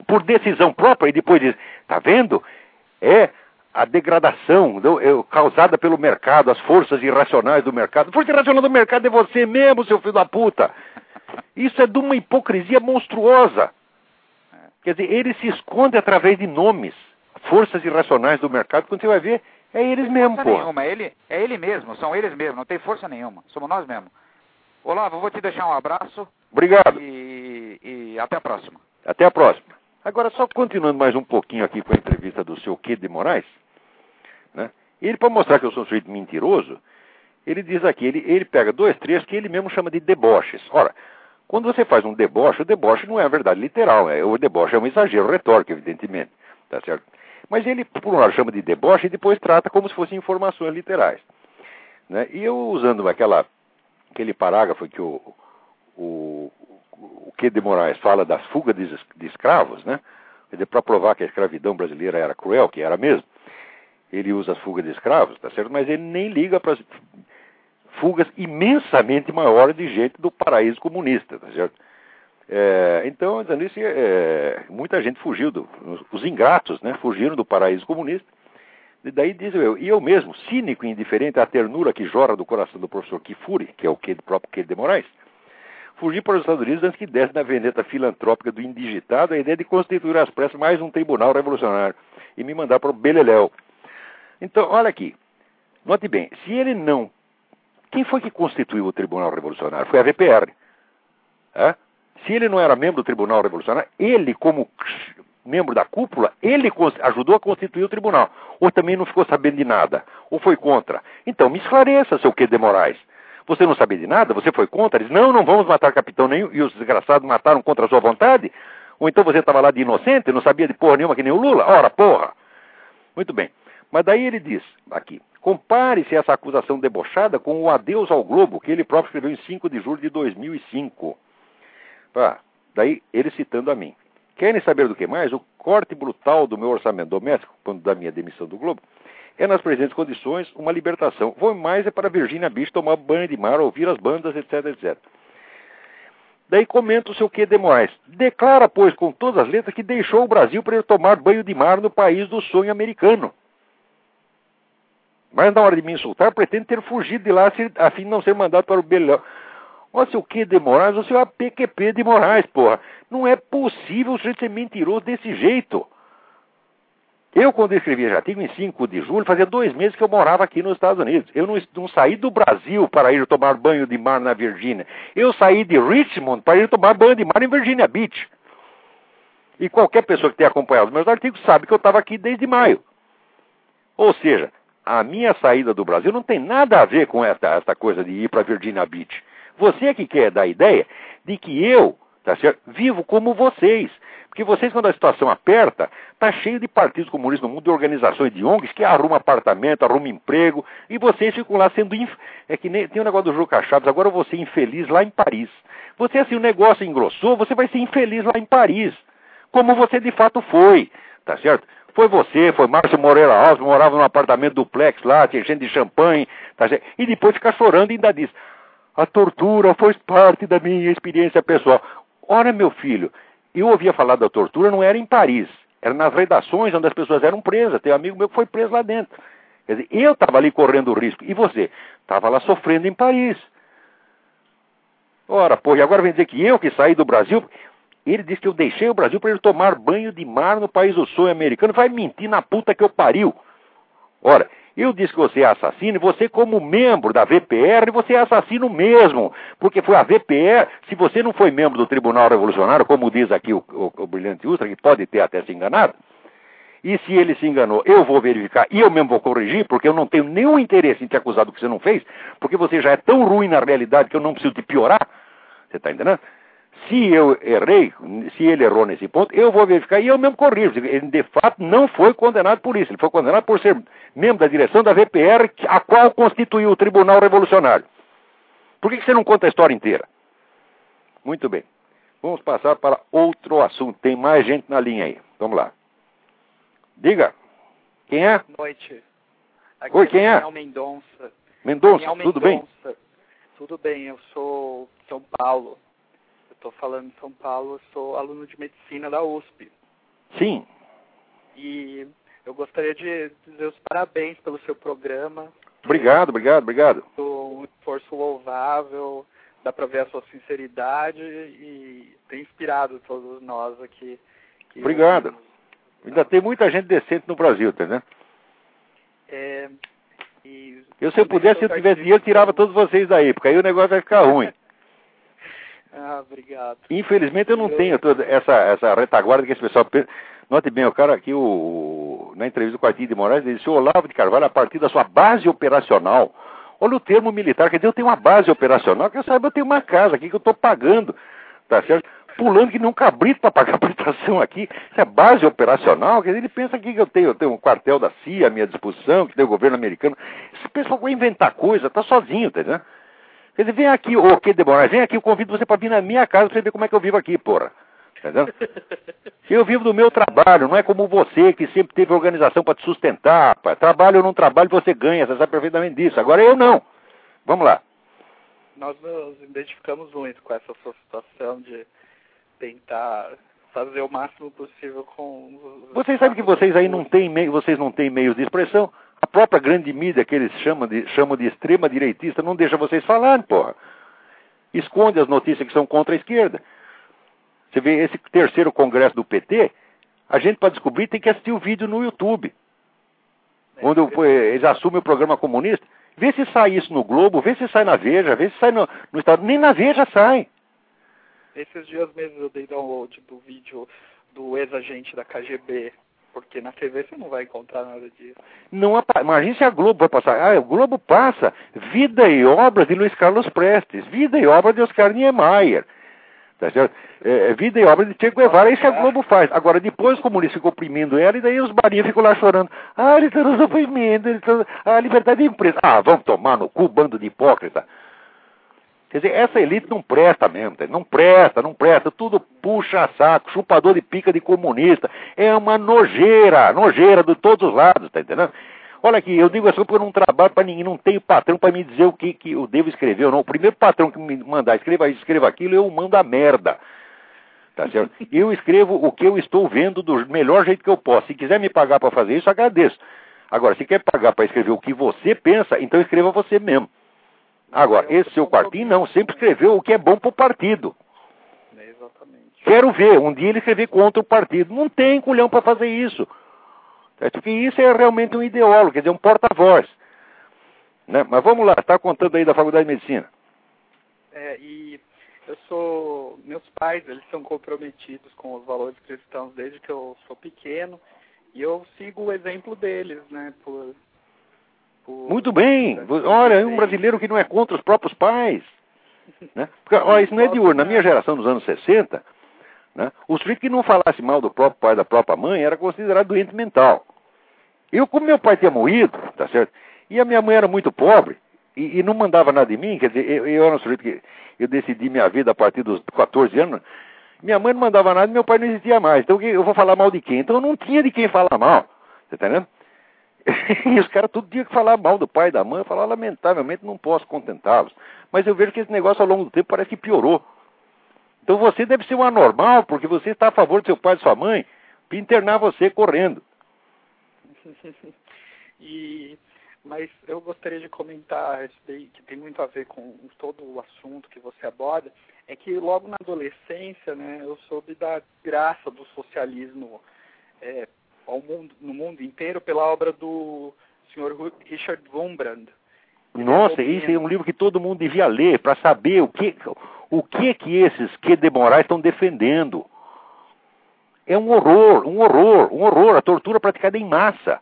por decisão própria e depois dizem, tá vendo? É a degradação é, causada pelo mercado, as forças irracionais do mercado. A força irracional do mercado é você mesmo, seu filho da puta. Isso é de uma hipocrisia monstruosa. Quer dizer, ele se esconde através de nomes. Forças irracionais do mercado, quando você vai ver, é eles mesmo, pô. Nenhuma. É ele, é ele mesmo, são eles mesmos, não tem força nenhuma. Somos nós mesmos. Olavo, vou te deixar um abraço. Obrigado. E, e, até a próxima. Até a próxima. Agora, só continuando mais um pouquinho aqui com a entrevista do seu Kid de Moraes, né? ele, para mostrar que eu sou um sujeito mentiroso, ele diz aqui, ele, ele pega dois trechos que ele mesmo chama de deboches. Ora, quando você faz um deboche, o deboche não é a verdade literal, é, o deboche é um exagero retórico, evidentemente, tá certo? Mas ele, por um lado, chama de deboche e depois trata como se fossem informações literais. Né? E eu, usando aquela aquele parágrafo que o, o, o que de Moraes fala das fugas de, de escravos, né? Para provar que a escravidão brasileira era cruel, que era mesmo, ele usa as fugas de escravos, tá certo? Mas ele nem liga para as fugas imensamente maiores de gente do paraíso comunista, tá certo? É, então, dizendo isso, é, muita gente fugiu, do, os ingratos, né, fugiram do paraíso comunista e daí diz eu, e eu mesmo, cínico e indiferente à ternura que jora do coração do professor Kifuri, que é o que, próprio que de Moraes, fugi para os Estados Unidos antes que desse na veneta filantrópica do indigitado a ideia de constituir às pressas mais um tribunal revolucionário e me mandar para o Beleléu. Então, olha aqui, note bem, se ele não. Quem foi que constituiu o Tribunal Revolucionário? Foi a VPR. É? Se ele não era membro do Tribunal Revolucionário, ele, como membro da cúpula, ele ajudou a constituir o tribunal. Ou também não ficou sabendo de nada, ou foi contra. Então me esclareça, seu que de Moraes. Você não sabia de nada? Você foi contra? Eles, não, não vamos matar capitão nenhum. E os desgraçados mataram contra a sua vontade? Ou então você estava lá de inocente, não sabia de porra nenhuma que nem o Lula? Ora, porra! Muito bem. Mas daí ele diz, aqui, compare-se essa acusação debochada com o Adeus ao Globo, que ele próprio escreveu em 5 de julho de 2005. Ah, daí ele citando a mim. Querem saber do que mais? O corte brutal do meu orçamento doméstico, quando da minha demissão do Globo, é nas presentes condições uma libertação. Vou mais é para Virginia Beach tomar banho de mar, ouvir as bandas, etc, etc. Daí comenta o seu que de Moraes. Declara, pois, com todas as letras, que deixou o Brasil para ir tomar banho de mar no país do sonho americano. Mas na hora de me insultar, pretende ter fugido de lá a fim de não ser mandado para o. Ó, seu que de Moraes, o seu APQP de Moraes, porra. Não é possível sujeito ser mentiroso desse jeito. Eu, quando escrevi já tive em 5 de julho, fazia dois meses que eu morava aqui nos Estados Unidos. Eu não, não, saí do Brasil para ir tomar banho de mar na Virgínia. Eu saí de Richmond para ir tomar banho de mar em Virginia Beach. E qualquer pessoa que tenha acompanhado meus artigos sabe que eu estava aqui desde maio. Ou seja, a minha saída do Brasil não tem nada a ver com essa, essa coisa de ir para Virginia Beach. Você é que quer dar a ideia de que eu, tá certo, vivo como vocês. Porque vocês, quando a situação aperta, tá cheio de partidos comunistas no mundo, de organizações de ONGs que arrumam apartamento, arrumam emprego, e vocês ficam lá sendo. Inf... É que nem tem o um negócio do Juca Chaves, agora ser infeliz lá em Paris. Você, assim, o negócio engrossou, você vai ser infeliz lá em Paris. Como você de fato foi, tá certo? Foi você, foi Márcio Moreira Alves, morava num apartamento duplex lá, tinha gente de champanhe, tá certo? E depois fica chorando e ainda diz: a tortura faz parte da minha experiência pessoal. Ora, meu filho, eu ouvia falar da tortura, não era em Paris, era nas redações onde as pessoas eram presas. Tem um amigo meu que foi preso lá dentro. Quer dizer, eu estava ali correndo risco. E você? Estava lá sofrendo em Paris. Ora, pô, e agora vem dizer que eu que saí do Brasil. Ele disse que eu deixei o Brasil para ele tomar banho de mar no país do sonho americano. Vai mentir na puta que eu pariu. Ora, eu disse que você é assassino e você, como membro da VPR, você é assassino mesmo. Porque foi a VPR, se você não foi membro do Tribunal Revolucionário, como diz aqui o, o, o Brilhante Ustra, que pode ter até se enganado, e se ele se enganou, eu vou verificar e eu mesmo vou corrigir, porque eu não tenho nenhum interesse em te acusar do que você não fez, porque você já é tão ruim na realidade que eu não preciso te piorar. Você está entendendo? Se eu errei, se ele errou nesse ponto, eu vou verificar e eu mesmo corrijo. Ele, de fato, não foi condenado por isso. Ele foi condenado por ser membro da direção da VPR, a qual constituiu o Tribunal Revolucionário. Por que você não conta a história inteira? Muito bem. Vamos passar para outro assunto. Tem mais gente na linha aí. Vamos lá. Diga. Quem é? Boa noite. Aqui Oi, quem é? Daniel Mendonça. Mendonça, tudo bem? Tudo bem, eu sou São Paulo estou falando em São Paulo, sou aluno de medicina da USP. Sim. E eu gostaria de dizer os parabéns pelo seu programa. Obrigado, obrigado, obrigado. Um esforço louvável, dá para ver a sua sinceridade e tem inspirado todos nós aqui. Obrigado. Ainda tem muita gente decente no Brasil, entendeu? É, e eu, se eu pudesse, se eu tivesse dinheiro, tirava todos vocês daí, porque aí o negócio vai ficar ruim. Ah, obrigado. Infelizmente eu não eu... tenho toda essa, essa retaguarda que esse pessoal pensa. Note bem, o cara aqui, o, na entrevista com o Artigo de Moraes, ele disse, o Olavo de Carvalho, a partir da sua base operacional, olha o termo militar, quer dizer, eu tenho uma base operacional, que eu saiba, eu tenho uma casa aqui que eu estou pagando, tá certo? Pulando que nem um cabrito para pagar a prestação aqui. Isso é base operacional, quer dizer, ele pensa aqui que eu tenho, eu tenho um quartel da CIA à minha disposição, que tem o governo americano. Esse pessoal vai inventar coisa, tá sozinho, tá entendendo? Quer dizer, vem aqui, ô que de Moraes, vem aqui, eu convido você para vir na minha casa para você ver como é que eu vivo aqui, porra. Entendeu? [laughs] Eu vivo do meu trabalho, não é como você que sempre teve organização para te sustentar, rapaz. Trabalho ou não trabalho, você ganha, você sabe perfeitamente disso. Agora eu não. Vamos lá. Nós nos identificamos muito com essa sua situação de tentar fazer o máximo possível com. Vocês sabem que vocês aí não têm vocês não têm meios de expressão. A própria grande mídia que eles chamam de, chamam de extrema direitista não deixa vocês falarem, porra. Esconde as notícias que são contra a esquerda. Você vê esse terceiro congresso do PT, a gente para descobrir tem que assistir o vídeo no YouTube. É, onde eles assumem o programa comunista. Vê se sai isso no Globo, vê se sai na Veja, vê se sai no, no Estado. Nem na Veja sai. Esses dias mesmo eu dei download do vídeo do ex-agente da KGB, porque na TV você não vai encontrar nada disso. Não, imagine se a Globo vai passar. Ah, o Globo passa vida e obra de Luiz Carlos Prestes, vida e obra de Oscar Niemeyer. Tá certo? É, é vida e obra de Che Guevara, é isso que a Globo faz. Agora, depois os comunistas ficam oprimindo ela, e daí os barinhos ficam lá chorando. Ah, eles estão nos oprimindo, eles estão... Ah, liberdade de empresa. Ah, vamos tomar no cu, bando de hipócrita. Quer dizer, essa elite não presta mesmo, não presta, não presta, tudo puxa saco, chupador de pica de comunista. É uma nojeira, nojeira de todos os lados, tá entendendo? Olha aqui, eu digo assim porque eu não trabalho para ninguém, não tenho patrão para me dizer o que, que eu devo escrever ou não. O primeiro patrão que me mandar escreva isso, escreva aquilo, eu mando a merda. Tá certo? Eu escrevo o que eu estou vendo do melhor jeito que eu posso. Se quiser me pagar para fazer isso, agradeço. Agora, se quer pagar para escrever o que você pensa, então escreva você mesmo. Agora, esse seu quartinho não, sempre escreveu o que é bom para o partido. É, exatamente. Quero ver, um dia ele escrever contra o partido. Não tem culhão para fazer isso. É porque isso é realmente um ideólogo, quer dizer, um porta-voz. Né? Mas vamos lá, está contando aí da Faculdade de Medicina. É, e eu sou. Meus pais, eles são comprometidos com os valores cristãos desde que eu sou pequeno. E eu sigo o exemplo deles, né? Por, muito bem. Olha, é um brasileiro que não é contra os próprios pais. Né? Porque, olha, isso não é de hoje. Na minha geração dos anos 60, né, o sujeito que não falasse mal do próprio pai da própria mãe era considerado doente mental. Eu, como meu pai tinha morrido, tá certo? E a minha mãe era muito pobre e, e não mandava nada de mim, quer dizer, eu, eu era um sujeito que eu decidi minha vida a partir dos 14 anos. Minha mãe não mandava nada e meu pai não existia mais. Então eu vou falar mal de quem? Então eu não tinha de quem falar mal. Você tá entendendo? [laughs] e os caras todo dia que falar mal do pai e da mãe, eu falo, lamentavelmente não posso contentá-los. Mas eu vejo que esse negócio ao longo do tempo parece que piorou. Então você deve ser um anormal, porque você está a favor do seu pai e sua mãe, para internar você correndo. [laughs] e, mas eu gostaria de comentar isso daí, que tem muito a ver com todo o assunto que você aborda, é que logo na adolescência, né, eu soube da graça do socialismo é, mundo, no mundo inteiro pela obra do Sr. Richard Wurmbrand. Nossa, isso é um livro que todo mundo devia ler para saber o que, o que que esses que de Moraes estão defendendo. É um horror, um horror, um horror, a tortura praticada em massa.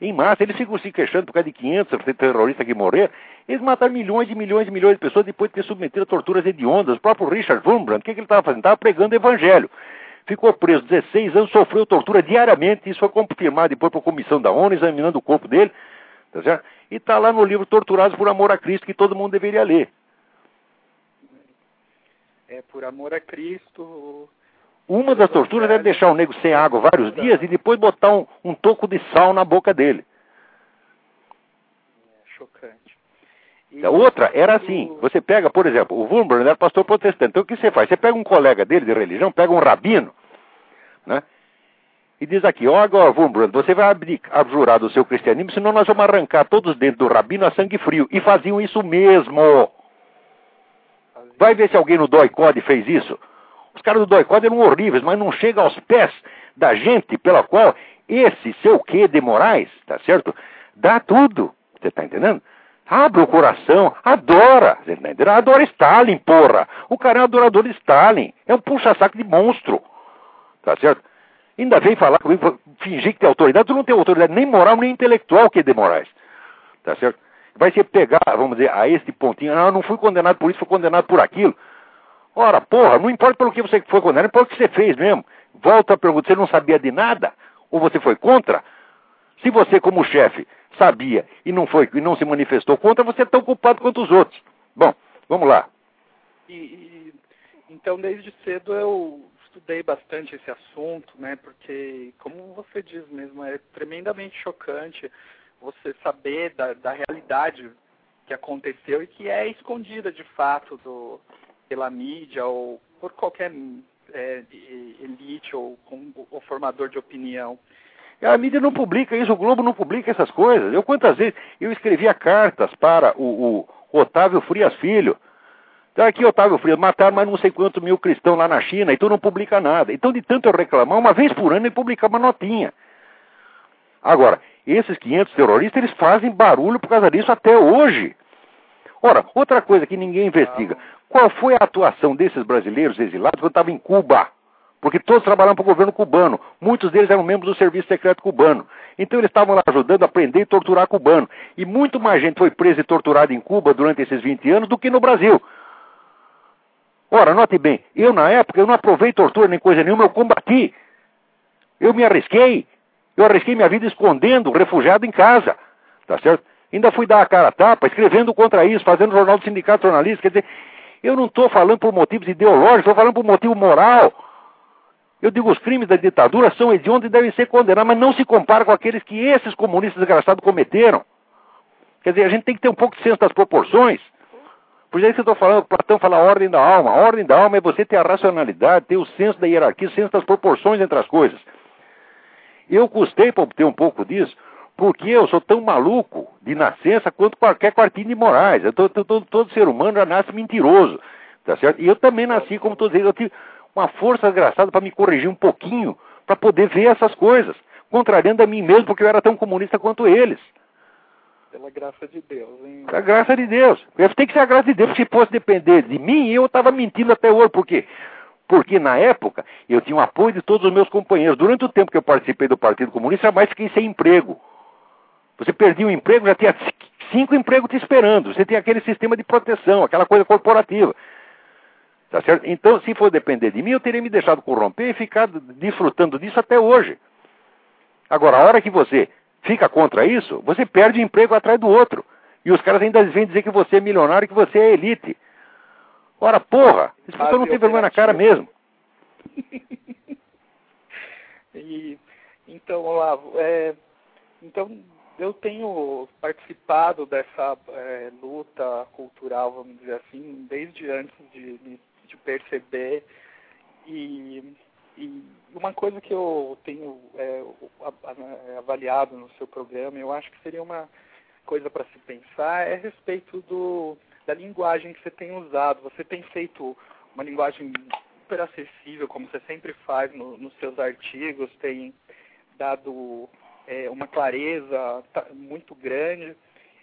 Em massa, eles ficam se queixando por causa de 500 terroristas que morreram. Eles mataram milhões e milhões e milhões de pessoas depois de ter submetido a torturas hediondas. O próprio Richard Wurmbrand, o que, que ele estava fazendo? Estava pregando o evangelho ficou preso 16 anos, sofreu tortura diariamente, isso foi confirmado depois por comissão da ONU, examinando o corpo dele, tá certo? E está lá no livro Torturados por Amor a Cristo, que todo mundo deveria ler. É, por amor a Cristo. Uma das torturas é deixar o nego sem água vários dias e depois botar um, um toco de sal na boca dele. É chocante. A outra era assim: você pega, por exemplo, o Wurmbrand era pastor protestante. Então o que você faz? Você pega um colega dele de religião, pega um rabino, né? E diz aqui, ó, agora, Wurmbrand, você vai abjurar do seu cristianismo, senão nós vamos arrancar todos dentro do rabino a sangue frio. E faziam isso mesmo. Vai ver se alguém no Doicode fez isso. Os caras do Doicode eram horríveis, mas não chega aos pés da gente pela qual esse seu quê de Moraes, tá certo? Dá tudo. Você está entendendo? Abre o coração, adora. Adora Stalin, porra. O cara é um adorador de Stalin. É um puxa-saco de monstro. Tá certo? Ainda vem falar comigo, fingir que tem autoridade. Tu não tem autoridade nem moral, nem intelectual que é de Moraes. Tá certo? Vai se pegar, vamos dizer, a este pontinho. Ah, não fui condenado por isso, fui condenado por aquilo. Ora, porra, não importa pelo que você foi condenado, importa o que você fez mesmo. Volta a pergunta, você não sabia de nada? Ou você foi contra? Se você, como chefe, sabia e não foi e não se manifestou contra, você é tão culpado quanto os outros. Bom, vamos lá. E, e, então, desde cedo eu estudei bastante esse assunto, né? Porque, como você diz mesmo, é tremendamente chocante você saber da, da realidade que aconteceu e que é escondida de fato do, pela mídia ou por qualquer é, elite ou, ou formador de opinião. A mídia não publica isso, o Globo não publica essas coisas. Eu quantas vezes eu escrevia cartas para o, o Otávio Frias Filho. Então aqui, Otávio Frias, mataram mais não sei quantos mil cristãos lá na China e tu não publica nada. Então, de tanto eu reclamar, uma vez por ano ele publica uma notinha. Agora, esses 500 terroristas, eles fazem barulho por causa disso até hoje. Ora, outra coisa que ninguém investiga. Qual foi a atuação desses brasileiros exilados quando estavam em Cuba? Porque todos trabalhavam para o governo cubano. Muitos deles eram membros do serviço secreto cubano. Então eles estavam lá ajudando a prender e torturar cubano. E muito mais gente foi presa e torturada em Cuba durante esses 20 anos do que no Brasil. Ora, note bem, eu na época eu não aprovei tortura nem coisa nenhuma, eu combati. Eu me arrisquei. Eu arrisquei minha vida escondendo, refugiado em casa. Tá certo? Ainda fui dar a cara a tapa, escrevendo contra isso, fazendo jornal do sindicato jornalista. Quer dizer, eu não estou falando por motivos ideológicos, estou falando por motivo moral. Eu digo, os crimes da ditadura são hediondos e devem ser condenados, mas não se compara com aqueles que esses comunistas desgraçados cometeram. Quer dizer, a gente tem que ter um pouco de senso das proporções. Por isso que eu estou falando, Platão fala a ordem da alma. A ordem da alma é você ter a racionalidade, ter o senso da hierarquia, o senso das proporções entre as coisas. Eu custei para obter um pouco disso, porque eu sou tão maluco de nascença quanto qualquer quartinho de Moraes. Eu tô, tô, todo, ser humano já nasce mentiroso, tá certo? E eu também nasci, como estou dizendo, eu tive uma força desgraçada para me corrigir um pouquinho, para poder ver essas coisas, contrariando a mim mesmo, porque eu era tão comunista quanto eles. Pela graça de Deus, hein? Pela graça de Deus. Tem que ser a graça de Deus, se fosse depender de mim, eu estava mentindo até hoje. Por quê? Porque na época eu tinha o apoio de todos os meus companheiros. Durante o tempo que eu participei do Partido Comunista, jamais fiquei sem emprego. Você perdia um emprego, já tinha cinco empregos te esperando. Você tem aquele sistema de proteção, aquela coisa corporativa. Tá certo? Então, se for depender de mim, eu teria me deixado corromper e ficado desfrutando disso até hoje. Agora, a hora que você fica contra isso, você perde emprego atrás do outro. E os caras ainda vêm dizer que você é milionário e que você é elite. Ora, porra, esse pessoal não tem vergonha na cara mesmo. [laughs] e, então, Olavo, é, então eu tenho participado dessa é, luta cultural, vamos dizer assim, desde antes de, de perceber e e uma coisa que eu tenho é, é, avaliado no seu programa, eu acho que seria uma coisa para se pensar, é a respeito do, da linguagem que você tem usado. Você tem feito uma linguagem super acessível, como você sempre faz no, nos seus artigos, tem dado é, uma clareza muito grande.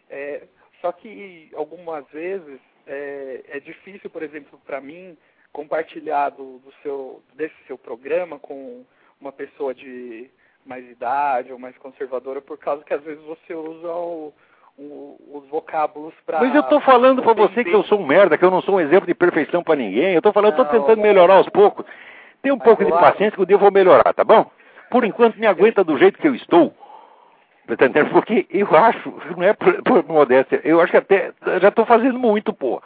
É, só que algumas vezes é, é difícil, por exemplo, para mim, compartilhar do, do, seu, desse seu programa com uma pessoa de mais idade ou mais conservadora, por causa que às vezes você usa o, o, os vocábulos para. Mas eu estou falando para você que eu sou um merda, que eu não sou um exemplo de perfeição para ninguém. Eu estou falando, eu estou tentando melhorar aos poucos. Tem um pouco de paciência que o dia eu vou melhorar, tá bom? Por enquanto me aguenta do jeito que eu estou. Tá Porque eu acho, não é por, por modéstia, eu acho que até já estou fazendo muito, pô.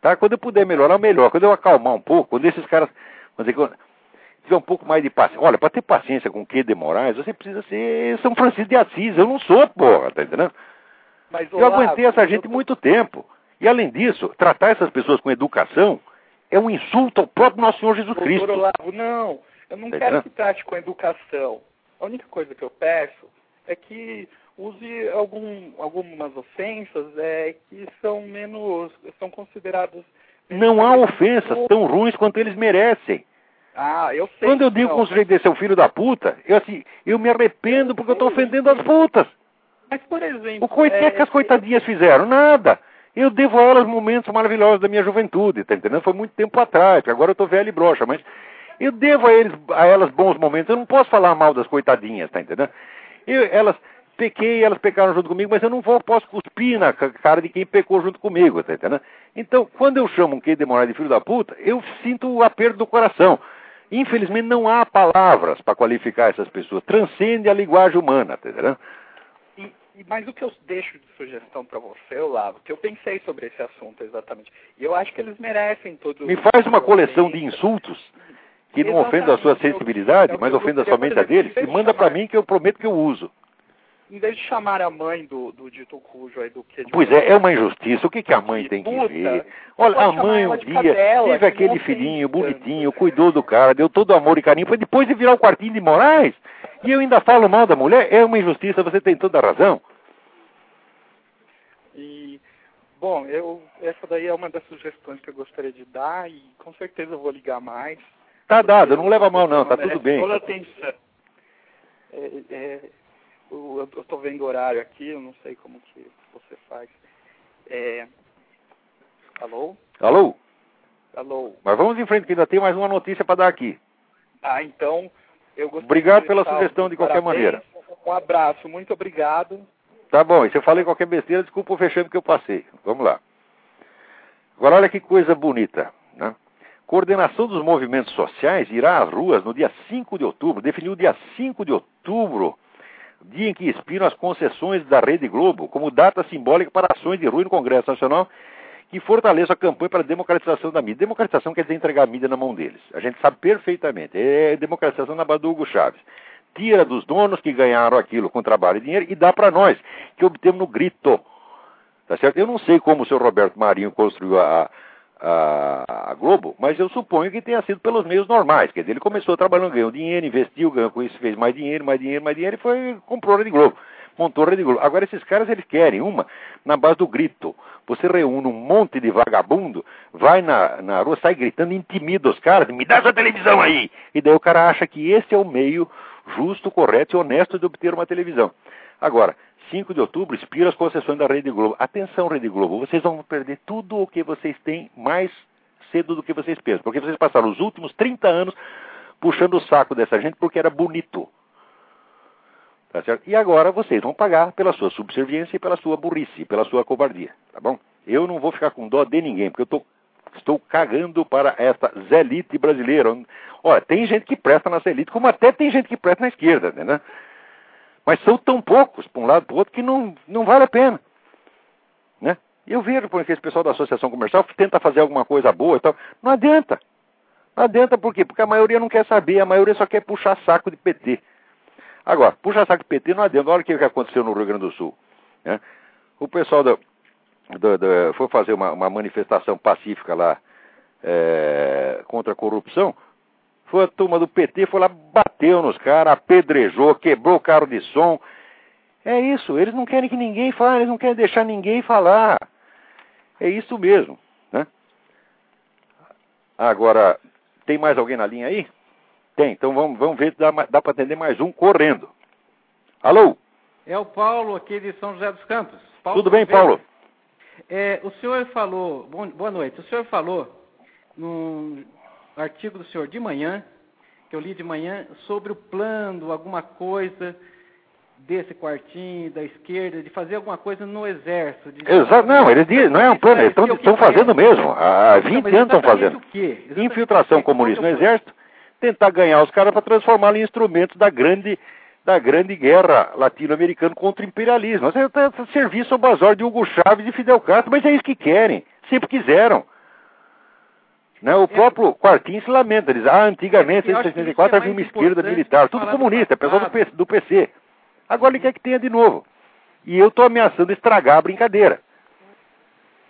Tá? Quando eu puder melhorar, melhor. Quando eu acalmar um pouco, quando esses caras. Quando tiver um pouco mais de paciência. Olha, para ter paciência com o que de Moraes, você precisa ser São Francisco de Assis. Eu não sou, porra, tá entendendo? Mas, eu aguentei essa gente muito tempo. E além disso, tratar essas pessoas com educação é um insulto ao próprio nosso Senhor Jesus Doutor Cristo. Olavo, não, eu não tá quero que trate com educação. A única coisa que eu peço é que use algum, algumas ofensas é, que são menos, são consideradas... Não há ofensas tão ruins quanto eles merecem. Ah, eu sei. Quando eu digo que um sujeito desse é o filho da puta, eu assim, eu me arrependo porque eu estou ofendendo as putas. Mas, por exemplo... O coit... é, que as coitadinhas fizeram? Nada. Eu devo a elas momentos maravilhosos da minha juventude, tá entendendo? Foi muito tempo atrás, porque agora eu estou velho e broxa, mas eu devo a, eles, a elas bons momentos. Eu não posso falar mal das coitadinhas, tá entendendo? Eu, elas, pequei elas pecaram junto comigo, mas eu não vou, posso cuspir na cara de quem pecou junto comigo, tá entendendo? Então, quando eu chamo um que de de filho da puta, eu sinto o aperto do coração. Infelizmente, não há palavras para qualificar essas pessoas. Transcende a linguagem humana, tá entendendo? E, mas o que eu deixo de sugestão para você, Olavo, que eu pensei sobre esse assunto exatamente, e eu acho que eles merecem todos... Me faz uma coleção de insultos que não ofendam a sua sensibilidade, mas ofenda somente a deles, e manda para mim que eu prometo que eu uso em vez de chamar a mãe do, do dito cujo aí do que Pois é, é uma injustiça. O que, que a mãe tem que ver? Olha, a mãe um dia cadela, teve aquele filhinho bonitinho, cuidou do cara, deu todo amor e carinho, foi depois de virar o quartinho de Moraes. E eu ainda falo mal da mulher, é uma injustiça, você tem toda a razão. E, bom, eu, essa daí é uma das sugestões que eu gostaria de dar e com certeza eu vou ligar mais. Tá dado, não leva mal não, tá tudo bem. Toda atenção. É, é, eu estou vendo o horário aqui, eu não sei como que você faz. É... Alô? Alô? Alô? Mas vamos em frente, que ainda tem mais uma notícia para dar aqui. Ah, então eu gostaria Obrigado pela sugestão de qualquer parabéns. maneira. Um abraço, muito obrigado. Tá bom, e se eu falei qualquer besteira, desculpa o fechando que eu passei. Vamos lá. Agora, olha que coisa bonita. Né? Coordenação dos movimentos sociais irá às ruas no dia 5 de outubro, definiu o dia 5 de outubro, dia em que expiram as concessões da Rede Globo, como data simbólica para ações de rua no Congresso Nacional que fortaleçam a campanha para a democratização da mídia. Democratização quer dizer entregar a mídia na mão deles. A gente sabe perfeitamente. É democratização na base Hugo Chaves. Tira dos donos que ganharam aquilo com trabalho e dinheiro e dá para nós, que obtemos no grito. Tá certo? Eu não sei como o senhor Roberto Marinho construiu a, a, Globo, mas eu suponho que tenha sido pelos meios normais. Quer dizer, ele começou trabalhando, ganhou dinheiro, investiu, ganhou com isso, fez mais dinheiro, mais dinheiro, mais dinheiro e foi comprou a Rede Globo. Montou a Rede Globo. Agora, esses caras, eles querem uma na base do grito. Você reúne um monte de vagabundo, vai na, na rua, sai gritando, intimida os caras, me dá essa televisão aí! E daí o cara acha que esse é o meio justo, correto e honesto de obter uma televisão. Agora, 5 de outubro, expira as concessões da Rede Globo. Atenção, Rede Globo, vocês vão perder tudo o que vocês têm mais cedo do que vocês pensam. Porque vocês passaram os últimos 30 anos puxando o saco dessa gente porque era bonito. Tá certo? E agora vocês vão pagar pela sua subserviência e pela sua burrice, pela sua covardia. Tá bom? Eu não vou ficar com dó de ninguém, porque eu tô, estou cagando para esta zelite brasileira. Olha, tem gente que presta na zelite, como até tem gente que presta na esquerda, né? Mas são tão poucos, para um lado para o outro, que não, não vale a pena. Né? Eu vejo porque esse pessoal da associação comercial tenta fazer alguma coisa boa e tal. Não adianta. Não adianta por quê? Porque a maioria não quer saber, a maioria só quer puxar saco de PT. Agora, puxar saco de PT não adianta. Olha o que aconteceu no Rio Grande do Sul. Né? O pessoal do, do, do, foi fazer uma, uma, manifestação pacífica lá é, contra a corrupção. Foi a turma do PT, foi lá, bateu nos caras, apedrejou, quebrou o carro de som. É isso, eles não querem que ninguém fale, eles não querem deixar ninguém falar. É isso mesmo. Né? Agora, tem mais alguém na linha aí? Tem, então vamos, vamos ver se dá, dá para atender mais um correndo. Alô? É o Paulo aqui de São José dos Campos. Paulo Tudo bem, Paulo? É, o senhor falou, bom, boa noite, o senhor falou num artigo do senhor de manhã, que eu li de manhã, sobre o plano, alguma coisa desse quartinho da esquerda, de fazer alguma coisa no exército. De... Exato, não, eles dizem, não é um plano, eles estão fazendo mesmo. Há 20 anos estão fazendo. Infiltração comunista no exército tentar ganhar os caras para transformá-los em instrumentos da grande, da grande guerra latino-americana contra o imperialismo. A serviço ao bazar de Hugo Chávez e Fidel Castro, mas é isso que querem, sempre quiseram. Né? O é. próprio Quartinho se lamenta, diz, ah, antigamente, em 64 havia uma esquerda militar, tudo comunista, pessoal do, do PC. Agora ele quer que tenha de novo. E eu estou ameaçando estragar a brincadeira.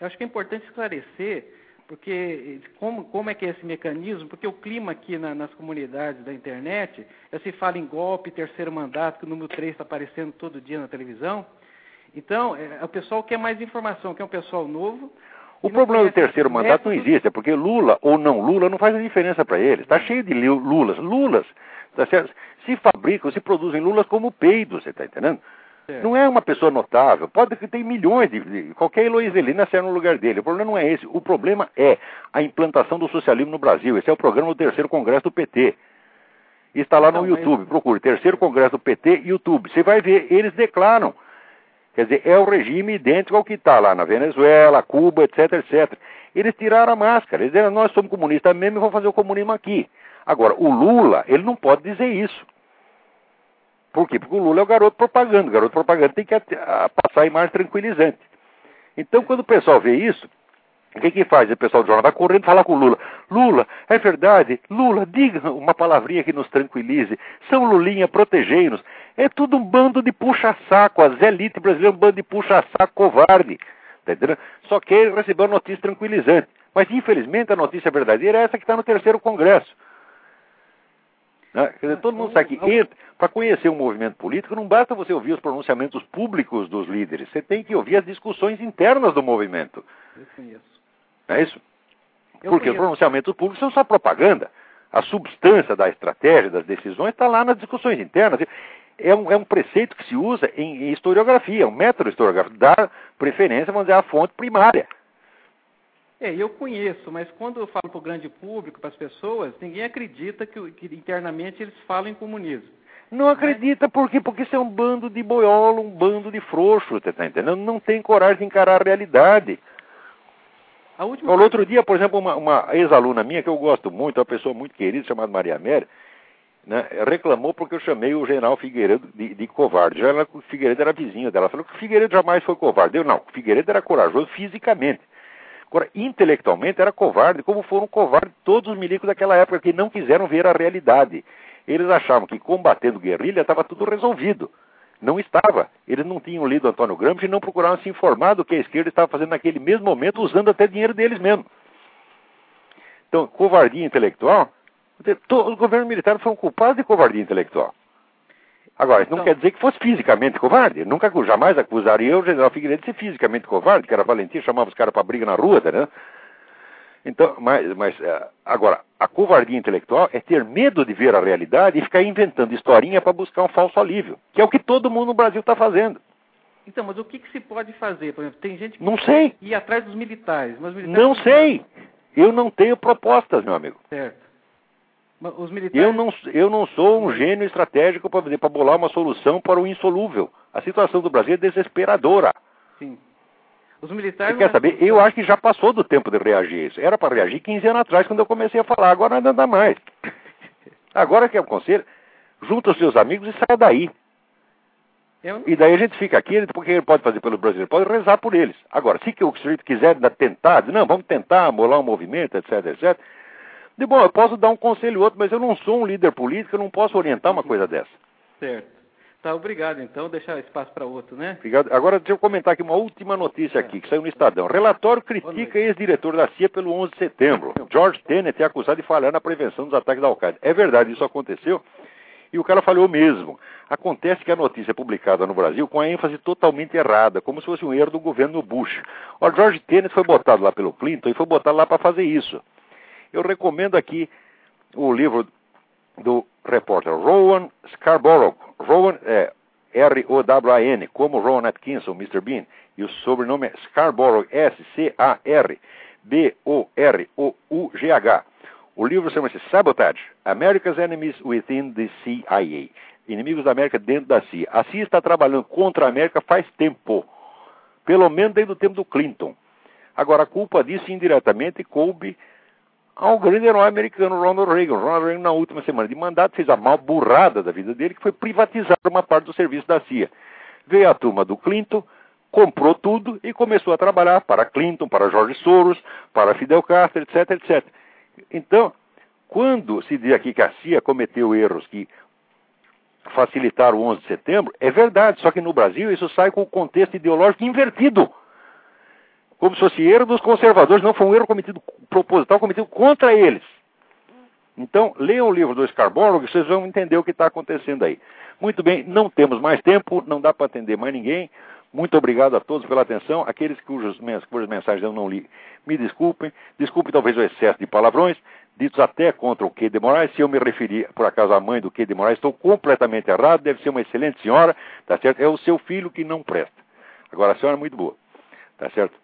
Eu acho que é importante esclarecer porque como, como é que é esse mecanismo? Porque o clima aqui na, nas comunidades da internet, se fala em golpe, terceiro mandato, que o número 3 está aparecendo todo dia na televisão. Então, é, o pessoal quer mais informação, quer um pessoal novo. O problema do terceiro mandato não existe, é porque Lula ou não Lula não faz a diferença para eles. Está cheio de Lulas. Lulas tá se fabricam, se produzem Lulas como peidos, você está entendendo? É. Não é uma pessoa notável. Pode que tem milhões de, de qualquer Heloísa ser no lugar dele. O problema não é esse. O problema é a implantação do socialismo no Brasil. Esse é o programa do terceiro congresso do PT. Está lá no YouTube. Mas... Procure terceiro congresso do PT YouTube. Você vai ver, eles declaram. Quer dizer, é o regime idêntico ao que está lá na Venezuela, Cuba, etc, etc. Eles tiraram a máscara. Eles disseram, nós somos comunistas mesmo e vamos fazer o comunismo aqui. Agora, o Lula, ele não pode dizer isso. Por quê? Porque o Lula é o garoto propaganda. O garoto propaganda tem que passar a imagem tranquilizante. Então, quando o pessoal vê isso, o que, que faz? O pessoal do jornal vai correndo falar com o Lula. Lula, é verdade. Lula, diga uma palavrinha que nos tranquilize. São Lulinha, protegei-nos. É tudo um bando de puxa-saco. As elites brasileiras é um bando de puxa-saco covarde. Tá? Só quer receber uma notícia tranquilizante. Mas, infelizmente, a notícia verdadeira é essa que está no terceiro congresso. Né? Quer dizer, todo mundo sabe que para conhecer um movimento político não basta você ouvir os pronunciamentos públicos dos líderes, você tem que ouvir as discussões internas do movimento. Eu conheço. Não é isso? Eu Porque conheço. os pronunciamentos públicos são só propaganda. A substância da estratégia, das decisões, está lá nas discussões internas. É um, é um, preceito que se usa em, em historiografia, é um método historiográfico, dar preferência, vamos dizer, à fonte primária. É, eu conheço, mas quando eu falo para o grande público, para as pessoas, ninguém acredita que, que internamente eles falam em comunismo. Não acredita por quê? Porque isso é um bando de boiola, um bando de frouxo, você está entendendo? Não tem coragem de encarar a realidade. A última... Outro dia, por exemplo, uma, uma ex-aluna minha, que eu gosto muito, uma pessoa muito querida, chamada Maria Amélia, né, reclamou porque eu chamei o general Figueiredo de, de covarde. O Figueiredo era vizinho dela. Falou que o Figueiredo jamais foi covarde. Eu não, o Figueiredo era corajoso fisicamente. Agora, intelectualmente era covarde, como foram covardes todos os milicos daquela época que não quiseram ver a realidade. Eles achavam que combatendo guerrilha estava tudo resolvido. Não estava. Eles não tinham lido Antônio Gramsci e não procuravam se informar do que a esquerda estava fazendo naquele mesmo momento, usando até dinheiro deles mesmo. Então, covardia intelectual, os governos militares foram culpados de covardia intelectual. Agora, isso não então, quer dizer que fosse fisicamente covarde. Nunca, jamais acusaria o general Figueiredo de ser fisicamente covarde, que era valentia, chamava os caras para briga na rua, né? Então, mas, mas é, agora, a covardia intelectual é ter medo de ver a realidade e ficar inventando historinha para buscar um falso alívio, que é o que todo mundo no Brasil está fazendo. Então, mas o que, que, se pode fazer? Por exemplo, tem gente que não sei. ir atrás dos militares, mas militares não sei. Eu não tenho propostas, meu amigo. Certo. Militares... eu, não, eu não sou um gênio estratégico para bolar uma solução para o insolúvel. A situação do Brasil é desesperadora. Sim. Os militares. Você quer saber? Eu acho que já passou do tempo de reagir isso. Era para reagir 15 anos atrás, quando eu comecei a falar. Agora não dá mais. [laughs] Agora que é o conselho, junta os seus amigos e saia daí. Eu... E daí a gente fica aqui, porque ele pode fazer pelo Brasil, pode rezar por eles. Agora, se o sujeito quiser tentar, não, vamos tentar molar um movimento, etc, etc. De bom, eu posso dar um conselho outro, mas eu não sou um líder político, eu não posso orientar uma coisa dessa. Certo. Tá, obrigado. Então, deixar espaço para outro, né? Obrigado. Agora, deixa eu comentar aqui uma última notícia aqui, que saiu no Estadão. Relatório critica ex-diretor da CIA pelo 11 de setembro. George Tenet é acusado de falhar na prevenção dos ataques da Al-Qaeda. É verdade, isso aconteceu. E o cara falhou mesmo. Acontece que a notícia é publicada no Brasil com a ênfase totalmente errada, como se fosse um erro do governo Bush. O George Tenet foi botado lá pelo Clinton e foi botado lá para fazer isso. Eu recomendo aqui o livro do repórter Rowan Scarborough. Rowan é R-O-W-A-N, como Rowan Atkinson, Mr. Bean. E o sobrenome é Scarborough, S-C-A-R-B-O-R-O-U-G-H. O livro chama-se Sabotage, America's Enemies Within the CIA. Inimigos da América dentro da CIA. A CIA está trabalhando contra a América faz tempo. Pelo menos desde o tempo do Clinton. Agora, a culpa disso indiretamente coube ao grande herói americano Ronald Reagan. Ronald Reagan, na última semana de mandato, fez a mal burrada da vida dele, que foi privatizar uma parte do serviço da CIA. Veio a turma do Clinton, comprou tudo e começou a trabalhar para Clinton, para George Soros, para Fidel Castro, etc, etc. Então, quando se diz aqui que a CIA cometeu erros que facilitaram o 11 de setembro, é verdade, só que no Brasil isso sai com o contexto ideológico invertido como se fosse erro dos conservadores, não foi um erro cometido proposital, cometido contra eles. Então, leiam o livro do Scarborough que vocês vão entender o que está acontecendo aí. Muito bem, não temos mais tempo, não dá para atender mais ninguém. Muito obrigado a todos pela atenção. Aqueles cujas, cujas mensagens eu não li, me desculpem. Desculpe talvez o excesso de palavrões, ditos até contra o Q de Moraes. Se eu me referi, por acaso, à mãe do Q de Moraes, estou completamente errado. Deve ser uma excelente senhora, tá certo? É o seu filho que não presta. Agora, a senhora é muito boa, tá certo?